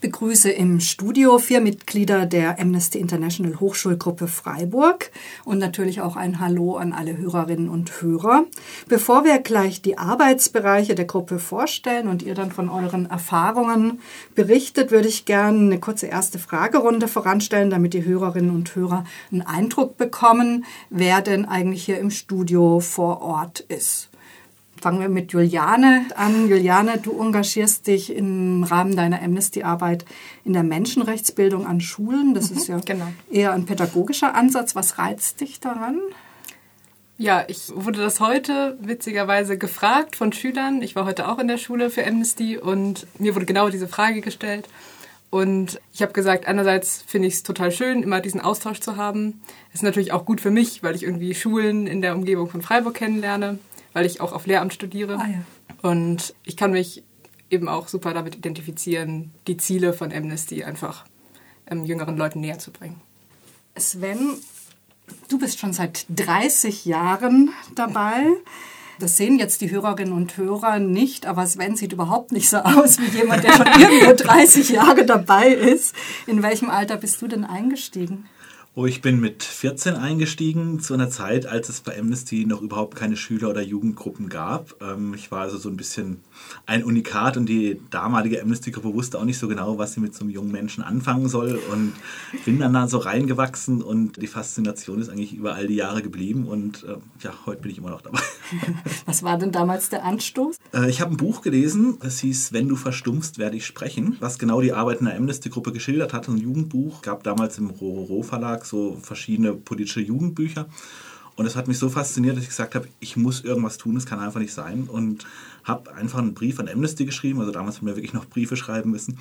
Ich begrüße im Studio vier Mitglieder der Amnesty International Hochschulgruppe Freiburg und natürlich auch ein Hallo an alle Hörerinnen und Hörer. Bevor wir gleich die Arbeitsbereiche der Gruppe vorstellen und ihr dann von euren Erfahrungen berichtet, würde ich gerne eine kurze erste Fragerunde voranstellen, damit die Hörerinnen und Hörer einen Eindruck bekommen, wer denn eigentlich hier im Studio vor Ort ist. Fangen wir mit Juliane an. Juliane, du engagierst dich im Rahmen deiner Amnesty-Arbeit in der Menschenrechtsbildung an Schulen. Das mhm, ist ja genau. eher ein pädagogischer Ansatz. Was reizt dich daran? Ja, ich wurde das heute witzigerweise gefragt von Schülern. Ich war heute auch in der Schule für Amnesty und mir wurde genau diese Frage gestellt. Und ich habe gesagt, einerseits finde ich es total schön, immer diesen Austausch zu haben. Ist natürlich auch gut für mich, weil ich irgendwie Schulen in der Umgebung von Freiburg kennenlerne weil ich auch auf Lehramt studiere. Ah, ja. Und ich kann mich eben auch super damit identifizieren, die Ziele von Amnesty einfach ähm, jüngeren Leuten näher zu bringen. Sven, du bist schon seit 30 Jahren dabei. Das sehen jetzt die Hörerinnen und Hörer nicht, aber Sven sieht überhaupt nicht so aus wie jemand, der schon irgendwo 30 Jahre dabei ist. In welchem Alter bist du denn eingestiegen? Oh, ich bin mit 14 eingestiegen, zu einer Zeit, als es bei Amnesty noch überhaupt keine Schüler- oder Jugendgruppen gab. Ähm, ich war also so ein bisschen ein Unikat und die damalige Amnesty-Gruppe wusste auch nicht so genau, was sie mit so einem jungen Menschen anfangen soll und bin dann da so reingewachsen und die Faszination ist eigentlich über all die Jahre geblieben und äh, ja, heute bin ich immer noch dabei. Was war denn damals der Anstoß? Äh, ich habe ein Buch gelesen, das hieß Wenn du verstummst, werde ich sprechen, was genau die Arbeit in der Amnesty-Gruppe geschildert hat. Ein Jugendbuch, gab damals im Rororo-Verlag Verlag so verschiedene politische Jugendbücher. Und es hat mich so fasziniert, dass ich gesagt habe, ich muss irgendwas tun, es kann einfach nicht sein. Und habe einfach einen Brief an Amnesty geschrieben. Also damals haben wir wirklich noch Briefe schreiben müssen.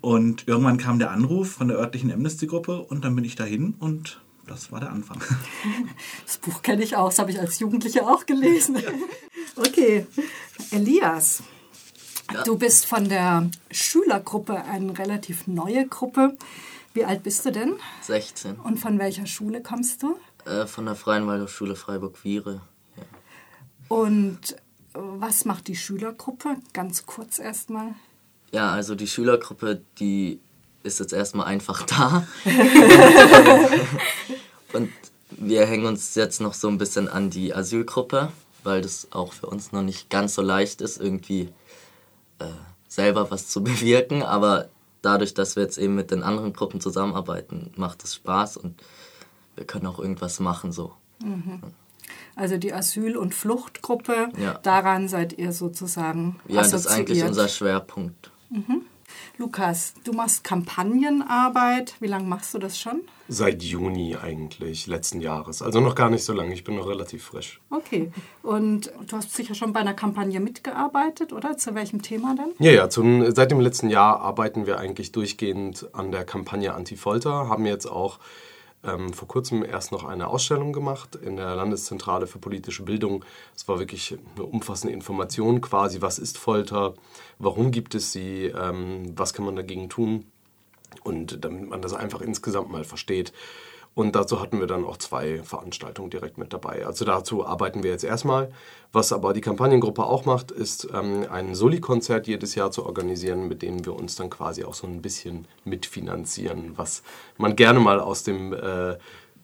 Und irgendwann kam der Anruf von der örtlichen Amnesty-Gruppe und dann bin ich dahin und das war der Anfang. Das Buch kenne ich auch, das habe ich als Jugendliche auch gelesen. Okay, Elias, ja. du bist von der Schülergruppe eine relativ neue Gruppe. Wie alt bist du denn? 16. Und von welcher Schule kommst du? Äh, von der Freien Waldorfschule Freiburg-Viere. Ja. Und äh, was macht die Schülergruppe? Ganz kurz erstmal. Ja, also die Schülergruppe, die ist jetzt erstmal einfach da. Und wir hängen uns jetzt noch so ein bisschen an die Asylgruppe, weil das auch für uns noch nicht ganz so leicht ist, irgendwie äh, selber was zu bewirken. Aber dadurch, dass wir jetzt eben mit den anderen Gruppen zusammenarbeiten, macht es Spaß und wir können auch irgendwas machen so. Mhm. Also die Asyl- und Fluchtgruppe, ja. daran seid ihr sozusagen Ja, assoziiert. das ist eigentlich unser Schwerpunkt. Mhm. Lukas, du machst Kampagnenarbeit. Wie lange machst du das schon? Seit Juni eigentlich, letzten Jahres. Also noch gar nicht so lange. Ich bin noch relativ frisch. Okay. Und du hast sicher schon bei einer Kampagne mitgearbeitet, oder? Zu welchem Thema denn? Ja, ja. Zum, seit dem letzten Jahr arbeiten wir eigentlich durchgehend an der Kampagne Anti-Folter. Haben jetzt auch ähm, vor kurzem erst noch eine Ausstellung gemacht in der Landeszentrale für politische Bildung. Es war wirklich eine umfassende Information quasi, was ist Folter, warum gibt es sie, ähm, was kann man dagegen tun und damit man das einfach insgesamt mal versteht. Und dazu hatten wir dann auch zwei Veranstaltungen direkt mit dabei. Also dazu arbeiten wir jetzt erstmal. Was aber die Kampagnengruppe auch macht, ist ähm, ein Soli-Konzert jedes Jahr zu organisieren, mit dem wir uns dann quasi auch so ein bisschen mitfinanzieren, was man gerne mal aus dem äh,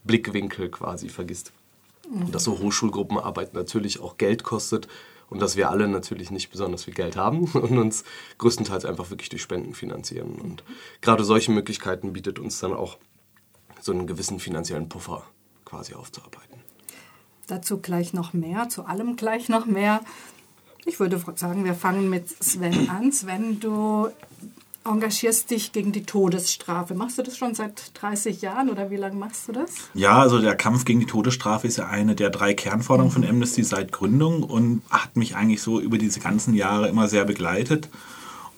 Blickwinkel quasi vergisst. Mhm. Dass so Hochschulgruppenarbeit natürlich auch Geld kostet und dass wir alle natürlich nicht besonders viel Geld haben und uns größtenteils einfach wirklich durch Spenden finanzieren. Und gerade solche Möglichkeiten bietet uns dann auch so einen gewissen finanziellen Puffer quasi aufzuarbeiten. Dazu gleich noch mehr, zu allem gleich noch mehr. Ich würde sagen, wir fangen mit Sven an. Sven, du engagierst dich gegen die Todesstrafe. Machst du das schon seit 30 Jahren oder wie lange machst du das? Ja, also der Kampf gegen die Todesstrafe ist ja eine der drei Kernforderungen von Amnesty seit Gründung und hat mich eigentlich so über diese ganzen Jahre immer sehr begleitet.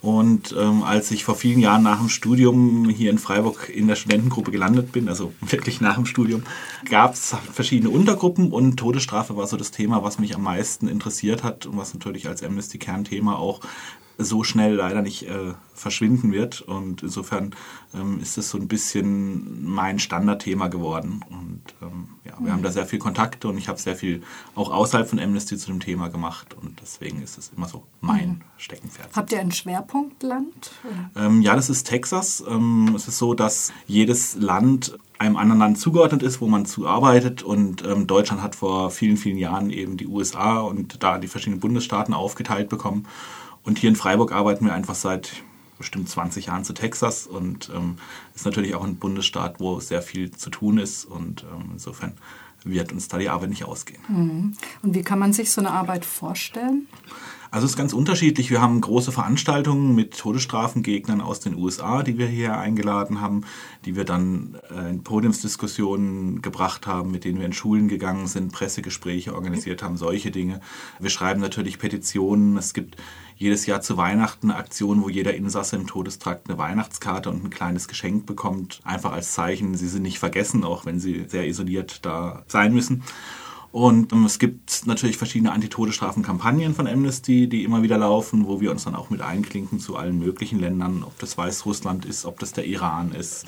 Und ähm, als ich vor vielen Jahren nach dem Studium hier in Freiburg in der Studentengruppe gelandet bin, also wirklich nach dem Studium, gab es verschiedene Untergruppen und Todesstrafe war so das Thema, was mich am meisten interessiert hat und was natürlich als Amnesty-Kernthema auch so schnell leider nicht äh, verschwinden wird. Und insofern ähm, ist es so ein bisschen mein Standardthema geworden. Und ähm, ja, wir mhm. haben da sehr viel Kontakte und ich habe sehr viel auch außerhalb von Amnesty zu dem Thema gemacht. Und deswegen ist es immer so mein mhm. Steckenpferd. Habt ihr ein Schwerpunktland? Ähm, ja, das ist Texas. Ähm, es ist so, dass jedes Land einem anderen Land zugeordnet ist, wo man zuarbeitet. Und ähm, Deutschland hat vor vielen, vielen Jahren eben die USA und da die verschiedenen Bundesstaaten aufgeteilt bekommen. Und hier in Freiburg arbeiten wir einfach seit bestimmt 20 Jahren zu Texas und ähm, ist natürlich auch ein Bundesstaat, wo sehr viel zu tun ist und ähm, insofern wird uns da die Arbeit nicht ausgehen. Mhm. Und wie kann man sich so eine Arbeit vorstellen? Also es ist ganz unterschiedlich. Wir haben große Veranstaltungen mit Todesstrafengegnern aus den USA, die wir hier eingeladen haben, die wir dann äh, in Podiumsdiskussionen gebracht haben, mit denen wir in Schulen gegangen sind, Pressegespräche organisiert haben, solche Dinge. Wir schreiben natürlich Petitionen. Es gibt jedes Jahr zu Weihnachten eine Aktion, wo jeder Insasse im Todestrakt eine Weihnachtskarte und ein kleines Geschenk bekommt, einfach als Zeichen, sie sind nicht vergessen, auch wenn sie sehr isoliert da sein müssen. Und ähm, es gibt natürlich verschiedene Antitodesstrafenkampagnen von Amnesty, die immer wieder laufen, wo wir uns dann auch mit einklinken zu allen möglichen Ländern, ob das Weißrussland ist, ob das der Iran ist.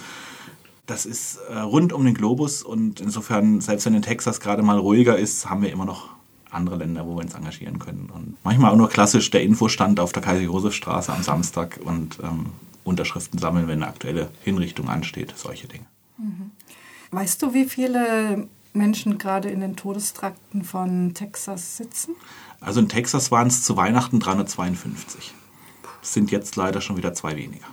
Das ist äh, rund um den Globus und insofern, selbst wenn in Texas gerade mal ruhiger ist, haben wir immer noch andere Länder, wo wir uns engagieren können. Und manchmal auch nur klassisch der Infostand auf der Kaiser-Josef-Straße am Samstag und ähm, Unterschriften sammeln, wenn eine aktuelle Hinrichtung ansteht, solche Dinge. Mhm. Weißt du, wie viele Menschen gerade in den Todestrakten von Texas sitzen? Also in Texas waren es zu Weihnachten 352. Es sind jetzt leider schon wieder zwei weniger.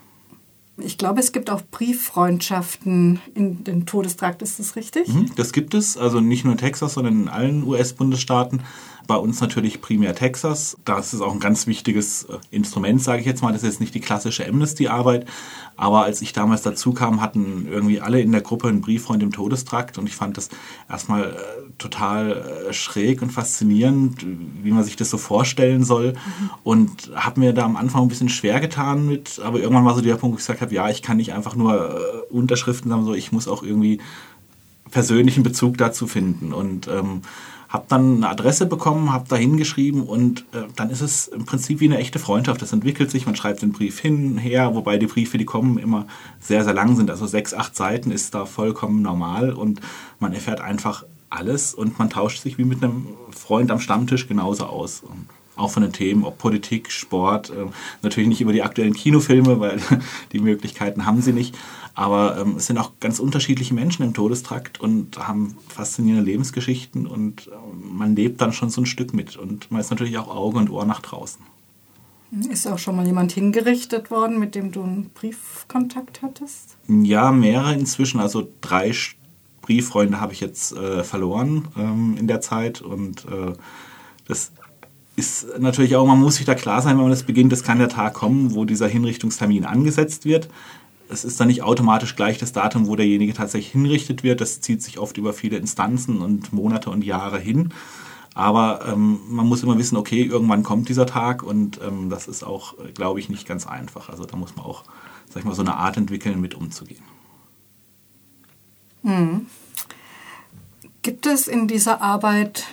Ich glaube, es gibt auch Brieffreundschaften in den Todestrakt, ist das richtig? Mhm, das gibt es, also nicht nur in Texas, sondern in allen US-Bundesstaaten. Bei uns natürlich primär Texas. Das ist auch ein ganz wichtiges äh, Instrument, sage ich jetzt mal. Das ist jetzt nicht die klassische Amnesty-Arbeit. Aber als ich damals dazu kam, hatten irgendwie alle in der Gruppe einen Brieffreund im Todestrakt. Und ich fand das erstmal äh, total äh, schräg und faszinierend, wie man sich das so vorstellen soll. Mhm. Und habe mir da am Anfang ein bisschen schwer getan mit. Aber irgendwann war so der Punkt, wo ich gesagt habe, ja, ich kann nicht einfach nur Unterschriften sammeln, so ich muss auch irgendwie persönlichen Bezug dazu finden. Und ähm, habe dann eine Adresse bekommen, habe da hingeschrieben und äh, dann ist es im Prinzip wie eine echte Freundschaft. Das entwickelt sich, man schreibt den Brief hin, her, wobei die Briefe, die kommen, immer sehr, sehr lang sind. Also sechs, acht Seiten ist da vollkommen normal und man erfährt einfach alles und man tauscht sich wie mit einem Freund am Stammtisch genauso aus. Und auch von den Themen, ob Politik, Sport, äh, natürlich nicht über die aktuellen Kinofilme, weil die Möglichkeiten haben sie nicht. Aber ähm, es sind auch ganz unterschiedliche Menschen im Todestrakt und haben faszinierende Lebensgeschichten und äh, man lebt dann schon so ein Stück mit. Und man ist natürlich auch Auge und Ohr nach draußen. Ist auch schon mal jemand hingerichtet worden, mit dem du einen Briefkontakt hattest? Ja, mehrere inzwischen. Also drei Brieffreunde habe ich jetzt äh, verloren ähm, in der Zeit. Und äh, das ist natürlich auch, man muss sich da klar sein, wenn man das beginnt, es kann der Tag kommen, wo dieser Hinrichtungstermin angesetzt wird es ist dann nicht automatisch gleich das Datum, wo derjenige tatsächlich hinrichtet wird. Das zieht sich oft über viele Instanzen und Monate und Jahre hin. Aber ähm, man muss immer wissen, okay, irgendwann kommt dieser Tag und ähm, das ist auch, glaube ich, nicht ganz einfach. Also da muss man auch, sag ich mal, so eine Art entwickeln, mit umzugehen. Hm. Gibt es in dieser Arbeit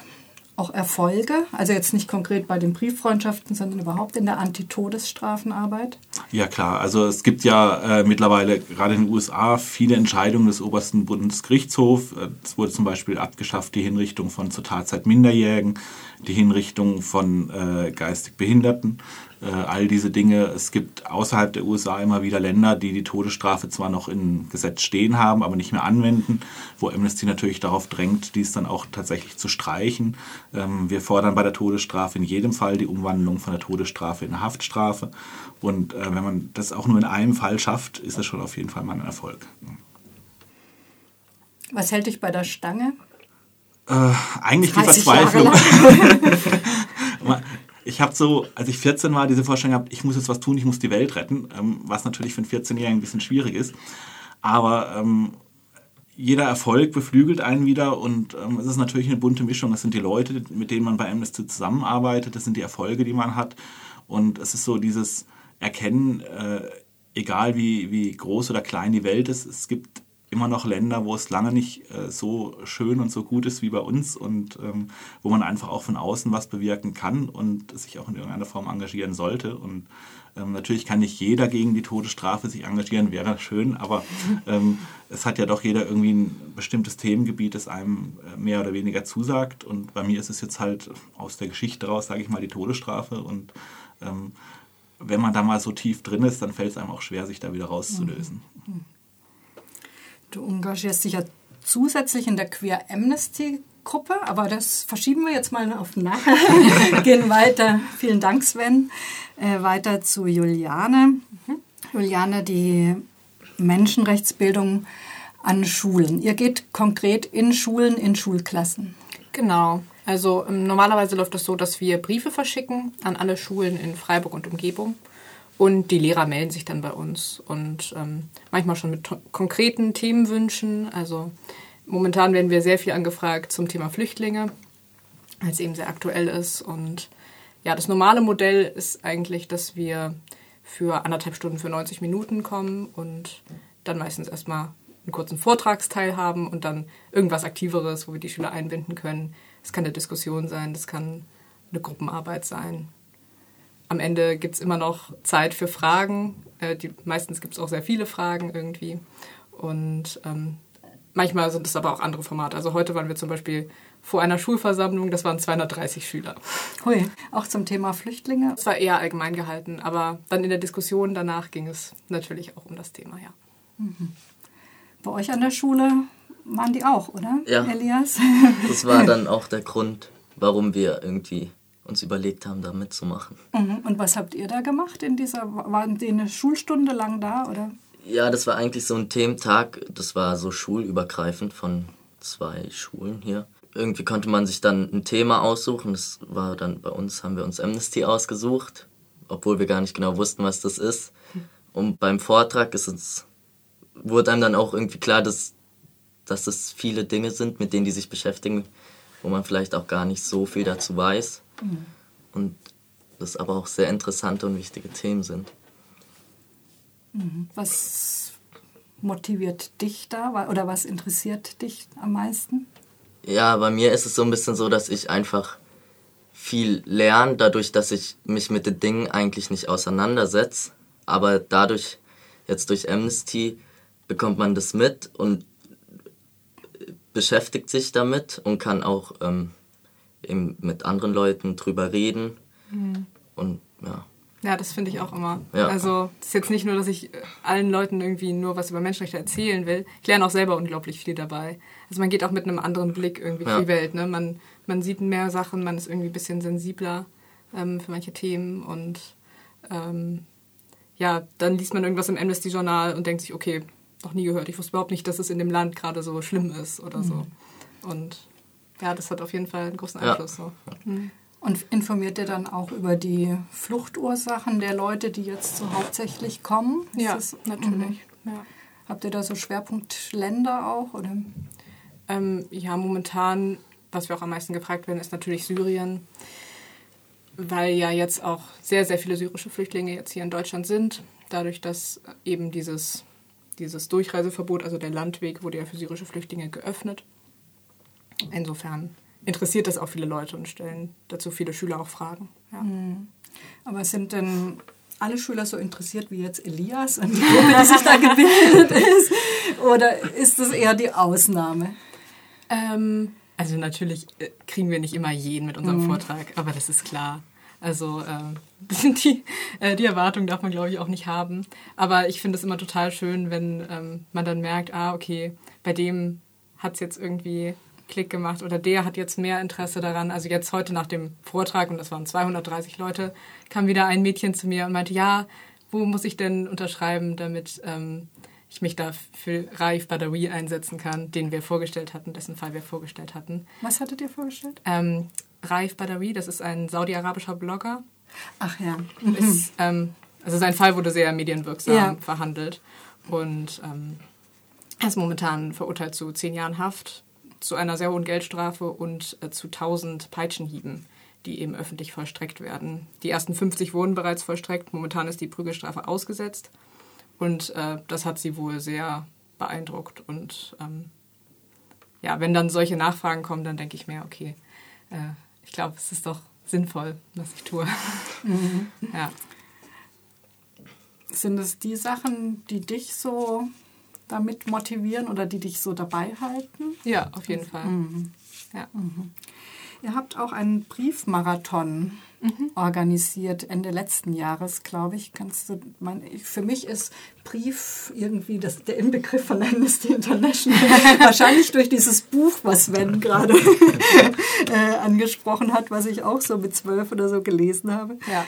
auch Erfolge? Also jetzt nicht konkret bei den Brieffreundschaften, sondern überhaupt in der Antitodesstrafenarbeit? Ja klar, also es gibt ja äh, mittlerweile gerade in den USA viele Entscheidungen des obersten Bundesgerichtshofs. Äh, es wurde zum Beispiel abgeschafft die Hinrichtung von zur Tatzeit Minderjährigen, die Hinrichtung von äh, geistig Behinderten äh, all diese Dinge. Es gibt außerhalb der USA immer wieder Länder, die die Todesstrafe zwar noch im Gesetz stehen haben, aber nicht mehr anwenden, wo Amnesty natürlich darauf drängt, dies dann auch tatsächlich zu streichen. Ähm, wir fordern bei der Todesstrafe in jedem Fall die Umwandlung von der Todesstrafe in eine Haftstrafe. Und äh, wenn man das auch nur in einem Fall schafft, ist das schon auf jeden Fall mal ein Erfolg. Was hält dich bei der Stange? Äh, eigentlich die Verzweiflung. ich habe so, als ich 14 war, diese Vorstellung gehabt, ich muss jetzt was tun, ich muss die Welt retten, ähm, was natürlich für einen 14-Jährigen ein bisschen schwierig ist. Aber ähm, jeder Erfolg beflügelt einen wieder und ähm, es ist natürlich eine bunte Mischung. Es sind die Leute, mit denen man bei Amnesty zusammenarbeitet, das sind die Erfolge, die man hat. Und es ist so dieses Erkennen, äh, egal wie, wie groß oder klein die Welt ist, es gibt immer noch Länder, wo es lange nicht äh, so schön und so gut ist wie bei uns und ähm, wo man einfach auch von außen was bewirken kann und sich auch in irgendeiner Form engagieren sollte. Und ähm, natürlich kann nicht jeder gegen die Todesstrafe sich engagieren, wäre schön, aber ähm, es hat ja doch jeder irgendwie ein bestimmtes Themengebiet, das einem äh, mehr oder weniger zusagt. Und bei mir ist es jetzt halt aus der Geschichte raus, sage ich mal, die Todesstrafe. Und ähm, wenn man da mal so tief drin ist, dann fällt es einem auch schwer, sich da wieder rauszulösen. Du engagierst dich ja zusätzlich in der Queer Amnesty Gruppe, aber das verschieben wir jetzt mal auf nachher. Gehen weiter. Vielen Dank, Sven. Äh, weiter zu Juliane. Mhm. Juliane, die Menschenrechtsbildung an Schulen. Ihr geht konkret in Schulen, in Schulklassen. Genau. Also ähm, normalerweise läuft es das so, dass wir Briefe verschicken an alle Schulen in Freiburg und Umgebung. Und die Lehrer melden sich dann bei uns und ähm, manchmal schon mit konkreten Themenwünschen. Also momentan werden wir sehr viel angefragt zum Thema Flüchtlinge, weil es eben sehr aktuell ist. Und ja, das normale Modell ist eigentlich, dass wir für anderthalb Stunden für 90 Minuten kommen und dann meistens erstmal einen kurzen Vortragsteil haben und dann irgendwas Aktiveres, wo wir die Schüler einbinden können. Das kann eine Diskussion sein, das kann eine Gruppenarbeit sein. Am Ende gibt es immer noch Zeit für Fragen. Äh, die, meistens gibt es auch sehr viele Fragen irgendwie. Und ähm, manchmal sind es aber auch andere Formate. Also heute waren wir zum Beispiel vor einer Schulversammlung, das waren 230 Schüler. Hui, auch zum Thema Flüchtlinge? Es war eher allgemein gehalten, aber dann in der Diskussion danach ging es natürlich auch um das Thema, ja. Mhm. Bei euch an der Schule waren die auch, oder, ja. Elias? Das war dann auch der Grund, warum wir irgendwie uns überlegt haben, da mitzumachen. Mhm. Und was habt ihr da gemacht in dieser, waren die eine Schulstunde lang da, oder? Ja, das war eigentlich so ein Thementag, das war so schulübergreifend von zwei Schulen hier. Irgendwie konnte man sich dann ein Thema aussuchen, das war dann bei uns, haben wir uns Amnesty ausgesucht, obwohl wir gar nicht genau wussten, was das ist. Und beim Vortrag ist uns, wurde einem dann auch irgendwie klar, dass, dass es viele Dinge sind, mit denen die sich beschäftigen, wo man vielleicht auch gar nicht so viel dazu weiß. Mhm. Und das aber auch sehr interessante und wichtige Themen sind. Mhm. Was motiviert dich da oder was interessiert dich am meisten? Ja, bei mir ist es so ein bisschen so, dass ich einfach viel lerne, dadurch, dass ich mich mit den Dingen eigentlich nicht auseinandersetze. Aber dadurch, jetzt durch Amnesty, bekommt man das mit und beschäftigt sich damit und kann auch ähm, eben mit anderen Leuten drüber reden. Mhm. Und ja. Ja, das finde ich auch immer. Ja. Also es ist jetzt nicht nur, dass ich äh, allen Leuten irgendwie nur was über Menschenrechte erzählen will. Ich lerne auch selber unglaublich viel dabei. Also man geht auch mit einem anderen Blick irgendwie ja. die Welt. Ne? Man, man sieht mehr Sachen, man ist irgendwie ein bisschen sensibler ähm, für manche Themen und ähm, ja, dann liest man irgendwas im Amnesty-Journal und denkt sich, okay, noch nie gehört. Ich wusste überhaupt nicht, dass es in dem Land gerade so schlimm ist oder mhm. so. Und ja, das hat auf jeden Fall einen großen Einfluss. Ja. So. Mhm. Und informiert ihr dann auch über die Fluchtursachen der Leute, die jetzt so hauptsächlich kommen? Ist ja, das, natürlich. Mhm. Ja. Habt ihr da so Schwerpunktländer auch? Oder? Ähm, ja, momentan, was wir auch am meisten gefragt werden, ist natürlich Syrien, weil ja jetzt auch sehr, sehr viele syrische Flüchtlinge jetzt hier in Deutschland sind. Dadurch, dass eben dieses, dieses Durchreiseverbot, also der Landweg, wurde ja für syrische Flüchtlinge geöffnet. Insofern interessiert das auch viele Leute und stellen dazu viele Schüler auch Fragen. Ja. Mhm. Aber sind denn alle Schüler so interessiert wie jetzt Elias an die Gruppe, die sich da gebildet ist? Oder ist das eher die Ausnahme? Ähm, also natürlich äh, kriegen wir nicht immer jeden mit unserem mhm. Vortrag, aber das ist klar. Also äh, die, äh, die Erwartung darf man, glaube ich, auch nicht haben. Aber ich finde es immer total schön, wenn ähm, man dann merkt, ah, okay, bei dem hat es jetzt irgendwie Klick gemacht oder der hat jetzt mehr Interesse daran. Also jetzt heute nach dem Vortrag, und das waren 230 Leute, kam wieder ein Mädchen zu mir und meinte, ja, wo muss ich denn unterschreiben, damit ähm, ich mich da für Raif Badawi einsetzen kann, den wir vorgestellt hatten, dessen Fall wir vorgestellt hatten. Was hattet ihr vorgestellt? Ähm, Raif Badawi, das ist ein saudi-arabischer Blogger. Ach ja. Mhm. Ist, ähm, also sein Fall wurde sehr medienwirksam ja. verhandelt und ähm, er ist momentan verurteilt zu zehn Jahren Haft zu einer sehr hohen Geldstrafe und äh, zu 1000 Peitschenhieben, die eben öffentlich vollstreckt werden. Die ersten 50 wurden bereits vollstreckt. Momentan ist die Prügelstrafe ausgesetzt. Und äh, das hat sie wohl sehr beeindruckt. Und ähm, ja, wenn dann solche Nachfragen kommen, dann denke ich mir, okay, äh, ich glaube, es ist doch sinnvoll, was ich tue. Mhm. ja. Sind es die Sachen, die dich so damit motivieren oder die dich so dabei halten? Ja, auf jeden Fall. Mhm. Ja. Mhm. Ihr habt auch einen Briefmarathon mhm. organisiert Ende letzten Jahres, glaube ich. Kannst du, mein, für mich ist Brief irgendwie das, der Inbegriff von Amnesty International. Wahrscheinlich durch dieses Buch, was Sven gerade äh, angesprochen hat, was ich auch so mit zwölf oder so gelesen habe. Ja.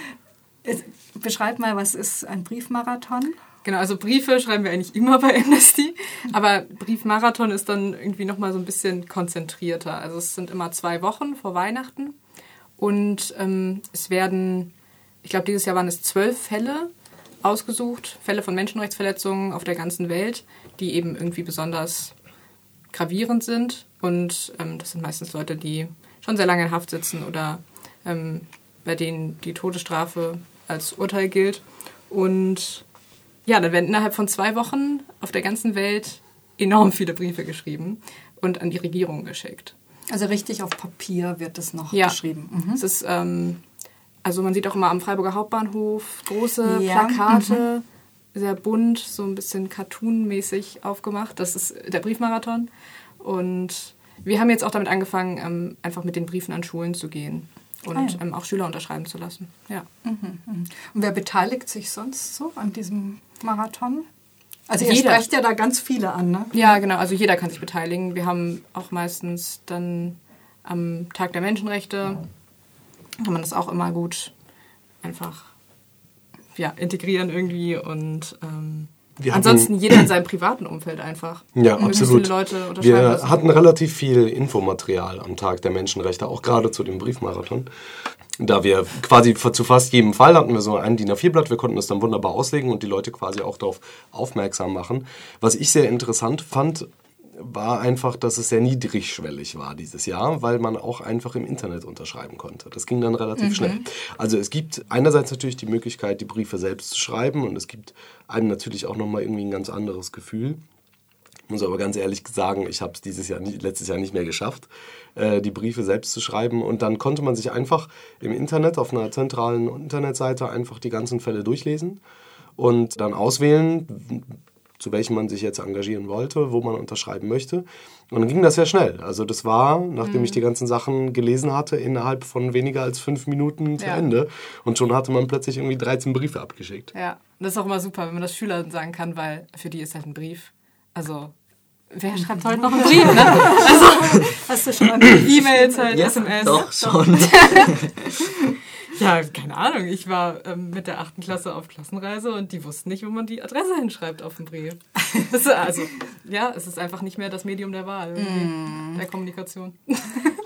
Beschreib mal, was ist ein Briefmarathon? Genau, also Briefe schreiben wir eigentlich immer bei Amnesty, aber Briefmarathon ist dann irgendwie nochmal so ein bisschen konzentrierter. Also es sind immer zwei Wochen vor Weihnachten und ähm, es werden, ich glaube, dieses Jahr waren es zwölf Fälle ausgesucht, Fälle von Menschenrechtsverletzungen auf der ganzen Welt, die eben irgendwie besonders gravierend sind. Und ähm, das sind meistens Leute, die schon sehr lange in Haft sitzen oder ähm, bei denen die Todesstrafe als Urteil gilt. Und ja, dann werden innerhalb von zwei Wochen auf der ganzen Welt enorm viele Briefe geschrieben und an die Regierung geschickt. Also richtig auf Papier wird es noch ja. geschrieben. Mhm. Es ist, ähm, also man sieht auch immer am Freiburger Hauptbahnhof große ja. Plakate, mhm. sehr bunt, so ein bisschen cartoonmäßig aufgemacht. Das ist der Briefmarathon. Und wir haben jetzt auch damit angefangen, ähm, einfach mit den Briefen an Schulen zu gehen und ah, ja. ähm, auch Schüler unterschreiben zu lassen. Ja. Mhm, mhm. Und wer beteiligt sich sonst so an diesem Marathon? Also ihr jeder. sprecht ja da ganz viele an, ne? Ja, genau. Also jeder kann sich beteiligen. Wir haben auch meistens dann am Tag der Menschenrechte, kann man das auch immer gut einfach ja, integrieren irgendwie und ähm, Ansonsten jeder in seinem privaten Umfeld einfach. Ja, absolut. wir hatten relativ viel Infomaterial am Tag der Menschenrechte, auch gerade zu dem Briefmarathon. Da wir quasi zu fast jedem Fall hatten wir so ein DIN A4-Blatt, wir konnten das dann wunderbar auslegen und die Leute quasi auch darauf aufmerksam machen. Was ich sehr interessant fand, war einfach, dass es sehr niedrigschwellig war dieses Jahr, weil man auch einfach im Internet unterschreiben konnte. Das ging dann relativ mhm. schnell. Also es gibt einerseits natürlich die Möglichkeit, die Briefe selbst zu schreiben und es gibt einem natürlich auch nochmal irgendwie ein ganz anderes Gefühl. Ich muss aber ganz ehrlich sagen, ich habe es dieses Jahr, nicht, letztes Jahr nicht mehr geschafft, äh, die Briefe selbst zu schreiben. Und dann konnte man sich einfach im Internet, auf einer zentralen Internetseite, einfach die ganzen Fälle durchlesen und dann auswählen, zu welchem man sich jetzt engagieren wollte, wo man unterschreiben möchte. Und dann ging das sehr schnell. Also das war, nachdem mhm. ich die ganzen Sachen gelesen hatte, innerhalb von weniger als fünf Minuten zu ja. Ende. Und schon hatte man plötzlich irgendwie 13 Briefe abgeschickt. Ja, das ist auch immer super, wenn man das Schülern sagen kann, weil für die ist halt ein Brief. Also Wer schreibt heute noch einen Brief, ne? Also, hast du schon E-Mails, halt, ja, SMS? Doch, schon. Ja, keine Ahnung. Ich war ähm, mit der achten Klasse auf Klassenreise und die wussten nicht, wo man die Adresse hinschreibt auf dem Brief. also, ja, es ist einfach nicht mehr das Medium der Wahl, mm. der Kommunikation.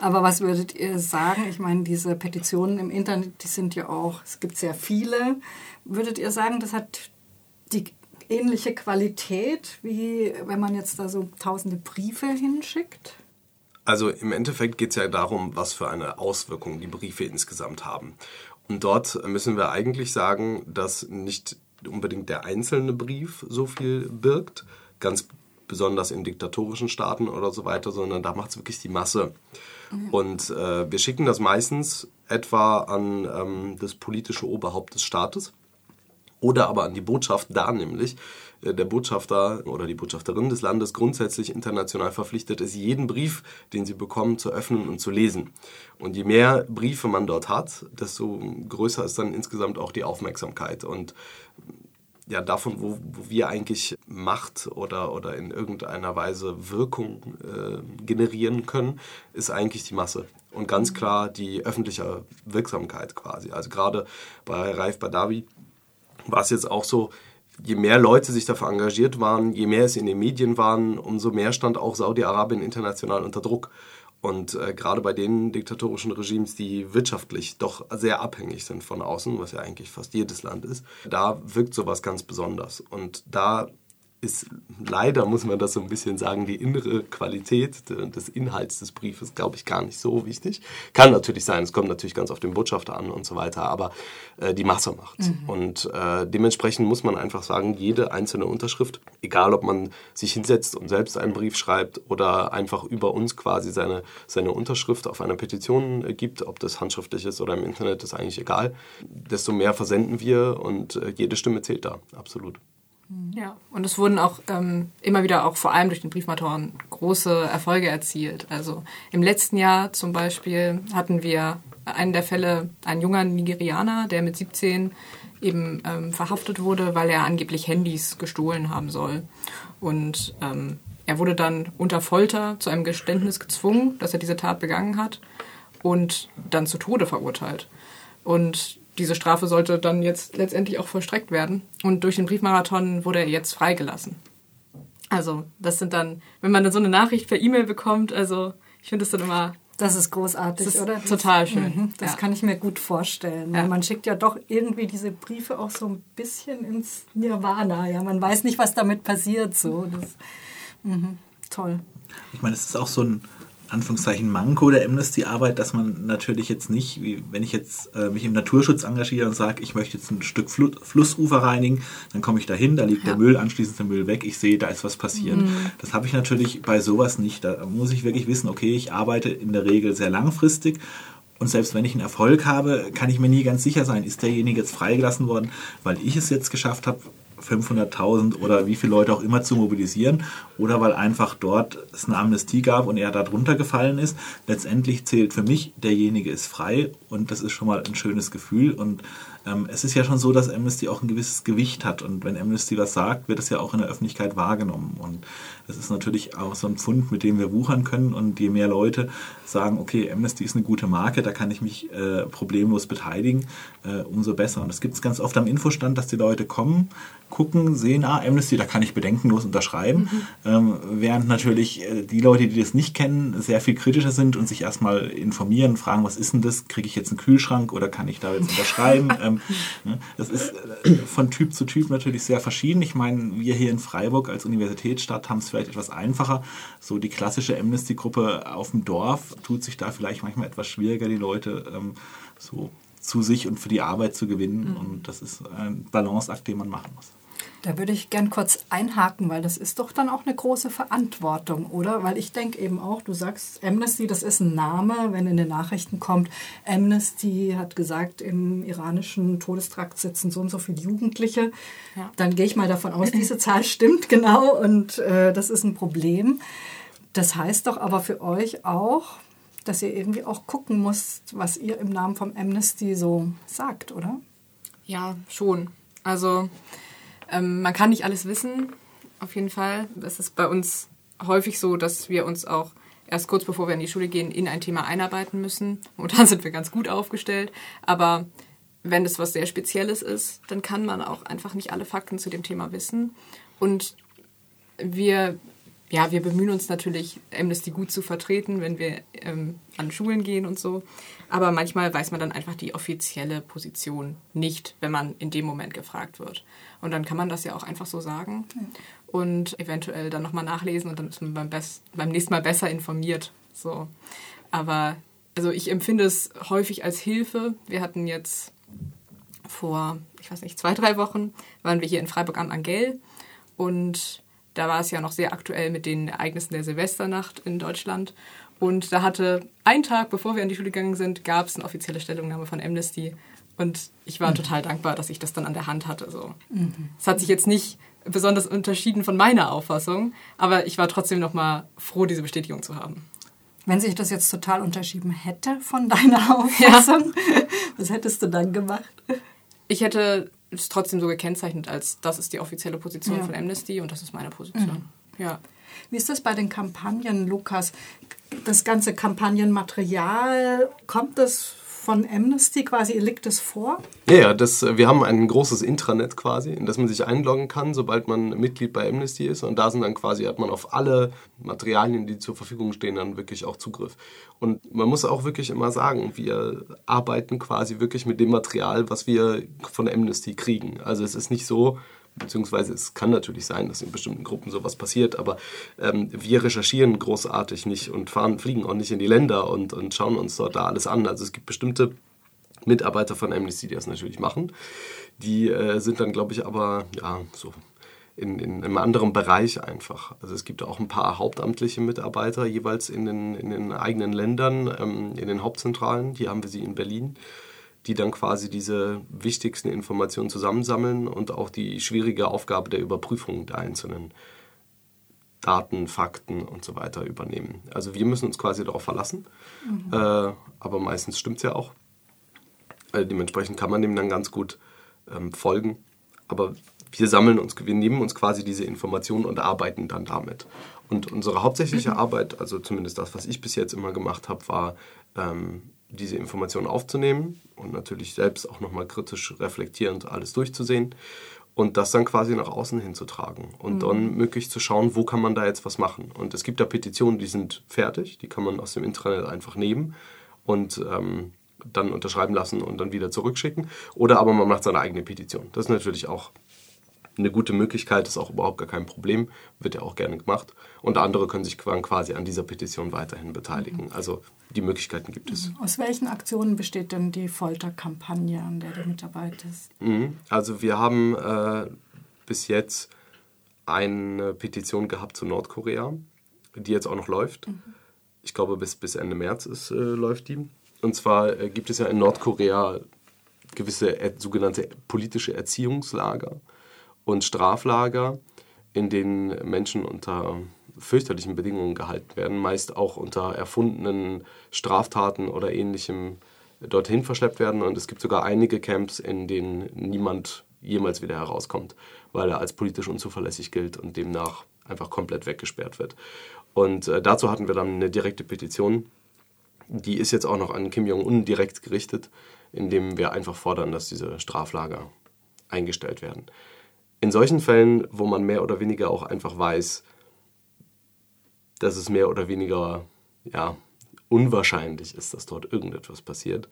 Aber was würdet ihr sagen? Ich meine, diese Petitionen im Internet, die sind ja auch, es gibt sehr viele. Würdet ihr sagen, das hat die ähnliche Qualität, wie wenn man jetzt da so tausende Briefe hinschickt? Also im Endeffekt geht es ja darum, was für eine Auswirkung die Briefe insgesamt haben. Und dort müssen wir eigentlich sagen, dass nicht unbedingt der einzelne Brief so viel birgt, ganz besonders in diktatorischen Staaten oder so weiter, sondern da macht es wirklich die Masse. Und äh, wir schicken das meistens etwa an ähm, das politische Oberhaupt des Staates oder aber an die Botschaft, da nämlich äh, der Botschafter oder die Botschafterin des Landes grundsätzlich international verpflichtet ist, jeden Brief, den sie bekommen, zu öffnen und zu lesen. Und je mehr Briefe man dort hat, desto größer ist dann insgesamt auch die Aufmerksamkeit. Und ja, davon, wo, wo wir eigentlich Macht oder, oder in irgendeiner Weise Wirkung äh, generieren können, ist eigentlich die Masse. Und ganz klar die öffentliche Wirksamkeit quasi. Also gerade bei Raif Badawi war es jetzt auch so, je mehr Leute sich dafür engagiert waren, je mehr es in den Medien waren, umso mehr stand auch Saudi-Arabien international unter Druck. Und äh, gerade bei den diktatorischen Regimes, die wirtschaftlich doch sehr abhängig sind von außen, was ja eigentlich fast jedes Land ist, da wirkt sowas ganz besonders. Und da ist leider, muss man das so ein bisschen sagen, die innere Qualität des Inhalts des Briefes, glaube ich, gar nicht so wichtig. Kann natürlich sein, es kommt natürlich ganz auf den Botschafter an und so weiter, aber äh, die Masse macht. Mhm. Und äh, dementsprechend muss man einfach sagen, jede einzelne Unterschrift, egal ob man sich hinsetzt und selbst einen Brief schreibt oder einfach über uns quasi seine, seine Unterschrift auf einer Petition äh, gibt, ob das handschriftlich ist oder im Internet, ist eigentlich egal. Desto mehr versenden wir und äh, jede Stimme zählt da, absolut. Ja, und es wurden auch ähm, immer wieder auch vor allem durch den Briefmatoren große Erfolge erzielt. Also im letzten Jahr zum Beispiel hatten wir einen der Fälle, ein junger Nigerianer, der mit 17 eben ähm, verhaftet wurde, weil er angeblich Handys gestohlen haben soll. Und ähm, er wurde dann unter Folter zu einem Geständnis gezwungen, dass er diese Tat begangen hat und dann zu Tode verurteilt. Und diese Strafe sollte dann jetzt letztendlich auch vollstreckt werden. Und durch den Briefmarathon wurde er jetzt freigelassen. Also, das sind dann, wenn man dann so eine Nachricht per E-Mail bekommt, also ich finde das dann immer. Das ist großartig, das ist oder? Total schön. Mhm, das ja. kann ich mir gut vorstellen. Ja. Man schickt ja doch irgendwie diese Briefe auch so ein bisschen ins Nirvana. Ja, man weiß nicht, was damit passiert. So, das, mh, toll. Ich meine, es ist auch so ein Anführungszeichen Manko der Amnesty-Arbeit, dass man natürlich jetzt nicht, wie wenn ich jetzt äh, mich im Naturschutz engagiere und sage, ich möchte jetzt ein Stück Fl Flussufer reinigen, dann komme ich dahin, da liegt ja. der Müll, anschließend der Müll weg, ich sehe, da ist was passiert. Mhm. Das habe ich natürlich bei sowas nicht. Da muss ich wirklich wissen, okay, ich arbeite in der Regel sehr langfristig und selbst wenn ich einen Erfolg habe, kann ich mir nie ganz sicher sein, ist derjenige jetzt freigelassen worden, weil ich es jetzt geschafft habe, 500.000 oder wie viele Leute auch immer zu mobilisieren oder weil einfach dort es eine Amnestie gab und er da drunter gefallen ist. Letztendlich zählt für mich, derjenige ist frei und das ist schon mal ein schönes Gefühl. Und ähm, es ist ja schon so, dass Amnesty auch ein gewisses Gewicht hat. Und wenn Amnesty was sagt, wird es ja auch in der Öffentlichkeit wahrgenommen. Und das ist natürlich auch so ein Pfund, mit dem wir wuchern können und je mehr Leute sagen, okay, Amnesty ist eine gute Marke, da kann ich mich äh, problemlos beteiligen, äh, umso besser. Und das gibt es ganz oft am Infostand, dass die Leute kommen, gucken, sehen, ah, Amnesty, da kann ich bedenkenlos unterschreiben, mhm. ähm, während natürlich äh, die Leute, die das nicht kennen, sehr viel kritischer sind und sich erstmal informieren, fragen, was ist denn das, kriege ich jetzt einen Kühlschrank oder kann ich da jetzt unterschreiben? ähm, ne? Das ist äh, von Typ zu Typ natürlich sehr verschieden. Ich meine, wir hier in Freiburg als Universitätsstadt haben es vielleicht etwas einfacher. So die klassische Amnesty-Gruppe auf dem Dorf tut sich da vielleicht manchmal etwas schwieriger, die Leute ähm, so zu sich und für die Arbeit zu gewinnen. Mhm. Und das ist ein Balanceakt, den man machen muss. Da würde ich gern kurz einhaken, weil das ist doch dann auch eine große Verantwortung, oder? Weil ich denke eben auch, du sagst Amnesty, das ist ein Name, wenn in den Nachrichten kommt, Amnesty hat gesagt, im iranischen Todestrakt sitzen so und so viele Jugendliche. Ja. Dann gehe ich mal davon aus, diese Zahl stimmt genau und äh, das ist ein Problem. Das heißt doch aber für euch auch, dass ihr irgendwie auch gucken müsst, was ihr im Namen vom Amnesty so sagt, oder? Ja, schon. Also ähm, man kann nicht alles wissen, auf jeden Fall. Es ist bei uns häufig so, dass wir uns auch erst kurz bevor wir in die Schule gehen, in ein Thema einarbeiten müssen. Und dann sind wir ganz gut aufgestellt. Aber wenn es was sehr Spezielles ist, dann kann man auch einfach nicht alle Fakten zu dem Thema wissen. Und wir ja, wir bemühen uns natürlich, Amnesty gut zu vertreten, wenn wir ähm, an Schulen gehen und so. Aber manchmal weiß man dann einfach die offizielle Position nicht, wenn man in dem Moment gefragt wird. Und dann kann man das ja auch einfach so sagen und eventuell dann nochmal nachlesen und dann ist man beim, Best beim nächsten Mal besser informiert. So. Aber also ich empfinde es häufig als Hilfe. Wir hatten jetzt vor, ich weiß nicht, zwei, drei Wochen, waren wir hier in Freiburg am Angell und da war es ja noch sehr aktuell mit den Ereignissen der Silvesternacht in Deutschland. Und da hatte ein Tag, bevor wir an die Schule gegangen sind, gab es eine offizielle Stellungnahme von Amnesty. Und ich war mhm. total dankbar, dass ich das dann an der Hand hatte. So. Mhm. Es hat sich jetzt nicht besonders unterschieden von meiner Auffassung, aber ich war trotzdem noch mal froh, diese Bestätigung zu haben. Wenn sich das jetzt total unterschieden hätte von deiner Auffassung, ja. was hättest du dann gemacht? Ich hätte ist trotzdem so gekennzeichnet als das ist die offizielle Position ja. von Amnesty und das ist meine Position. Mhm. Ja. Wie ist das bei den Kampagnen, Lukas? Das ganze Kampagnenmaterial, kommt das von Amnesty quasi, liegt es vor? Ja, ja das, wir haben ein großes Intranet quasi, in das man sich einloggen kann, sobald man Mitglied bei Amnesty ist. Und da sind dann quasi, hat man auf alle Materialien, die zur Verfügung stehen, dann wirklich auch Zugriff. Und man muss auch wirklich immer sagen, wir arbeiten quasi wirklich mit dem Material, was wir von Amnesty kriegen. Also es ist nicht so, beziehungsweise es kann natürlich sein, dass in bestimmten Gruppen sowas passiert, aber ähm, wir recherchieren großartig nicht und fahren, fliegen auch nicht in die Länder und, und schauen uns dort da alles an. Also es gibt bestimmte Mitarbeiter von Amnesty, die das natürlich machen. Die äh, sind dann, glaube ich, aber ja, so in, in einem anderen Bereich einfach. Also es gibt auch ein paar hauptamtliche Mitarbeiter jeweils in den, in den eigenen Ländern, ähm, in den Hauptzentralen. Hier haben wir sie in Berlin, die dann quasi diese wichtigsten Informationen zusammensammeln und auch die schwierige Aufgabe der Überprüfung der einzelnen Daten, Fakten und so weiter übernehmen. Also wir müssen uns quasi darauf verlassen, mhm. äh, aber meistens stimmt es ja auch. Also dementsprechend kann man dem dann ganz gut ähm, folgen. Aber wir sammeln uns, wir nehmen uns quasi diese Informationen und arbeiten dann damit. Und unsere hauptsächliche Arbeit, also zumindest das, was ich bis jetzt immer gemacht habe, war, ähm, diese Informationen aufzunehmen und natürlich selbst auch nochmal kritisch reflektierend alles durchzusehen und das dann quasi nach außen hinzutragen und mhm. dann möglich zu schauen, wo kann man da jetzt was machen. Und es gibt da Petitionen, die sind fertig, die kann man aus dem Internet einfach nehmen und ähm, dann unterschreiben lassen und dann wieder zurückschicken. Oder aber man macht seine eigene Petition. Das ist natürlich auch eine gute Möglichkeit, ist auch überhaupt gar kein Problem, wird ja auch gerne gemacht. Und andere können sich quasi an dieser Petition weiterhin beteiligen. Mhm. Also die Möglichkeiten gibt es. Aus welchen Aktionen besteht denn die Folterkampagne, an der du mitarbeitest? Mhm. Also wir haben äh, bis jetzt eine Petition gehabt zu Nordkorea, die jetzt auch noch läuft. Mhm. Ich glaube, bis, bis Ende März ist, äh, läuft die. Und zwar äh, gibt es ja in Nordkorea gewisse sogenannte politische Erziehungslager und Straflager, in denen Menschen unter fürchterlichen Bedingungen gehalten werden, meist auch unter erfundenen Straftaten oder ähnlichem dorthin verschleppt werden. Und es gibt sogar einige Camps, in denen niemand jemals wieder herauskommt, weil er als politisch unzuverlässig gilt und demnach einfach komplett weggesperrt wird. Und äh, dazu hatten wir dann eine direkte Petition. Die ist jetzt auch noch an Kim Jong-un direkt gerichtet, indem wir einfach fordern, dass diese Straflager eingestellt werden in solchen Fällen, wo man mehr oder weniger auch einfach weiß, dass es mehr oder weniger ja, unwahrscheinlich ist, dass dort irgendetwas passiert,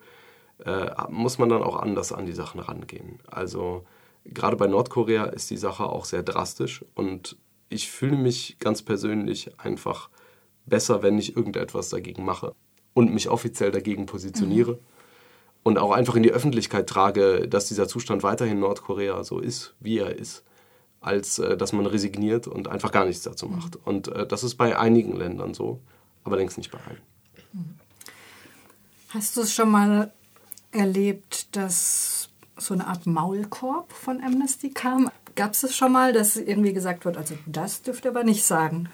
äh, muss man dann auch anders an die Sachen rangehen. Also gerade bei Nordkorea ist die Sache auch sehr drastisch und ich fühle mich ganz persönlich einfach besser, wenn ich irgendetwas dagegen mache und mich offiziell dagegen positioniere. Mhm und auch einfach in die Öffentlichkeit trage, dass dieser Zustand weiterhin in Nordkorea so ist, wie er ist, als äh, dass man resigniert und einfach gar nichts dazu macht. Mhm. Und äh, das ist bei einigen Ländern so, aber längst nicht bei allen. Hast du es schon mal erlebt, dass so eine Art Maulkorb von Amnesty kam? Gab es es schon mal, dass irgendwie gesagt wird, also das dürft ihr aber nicht sagen?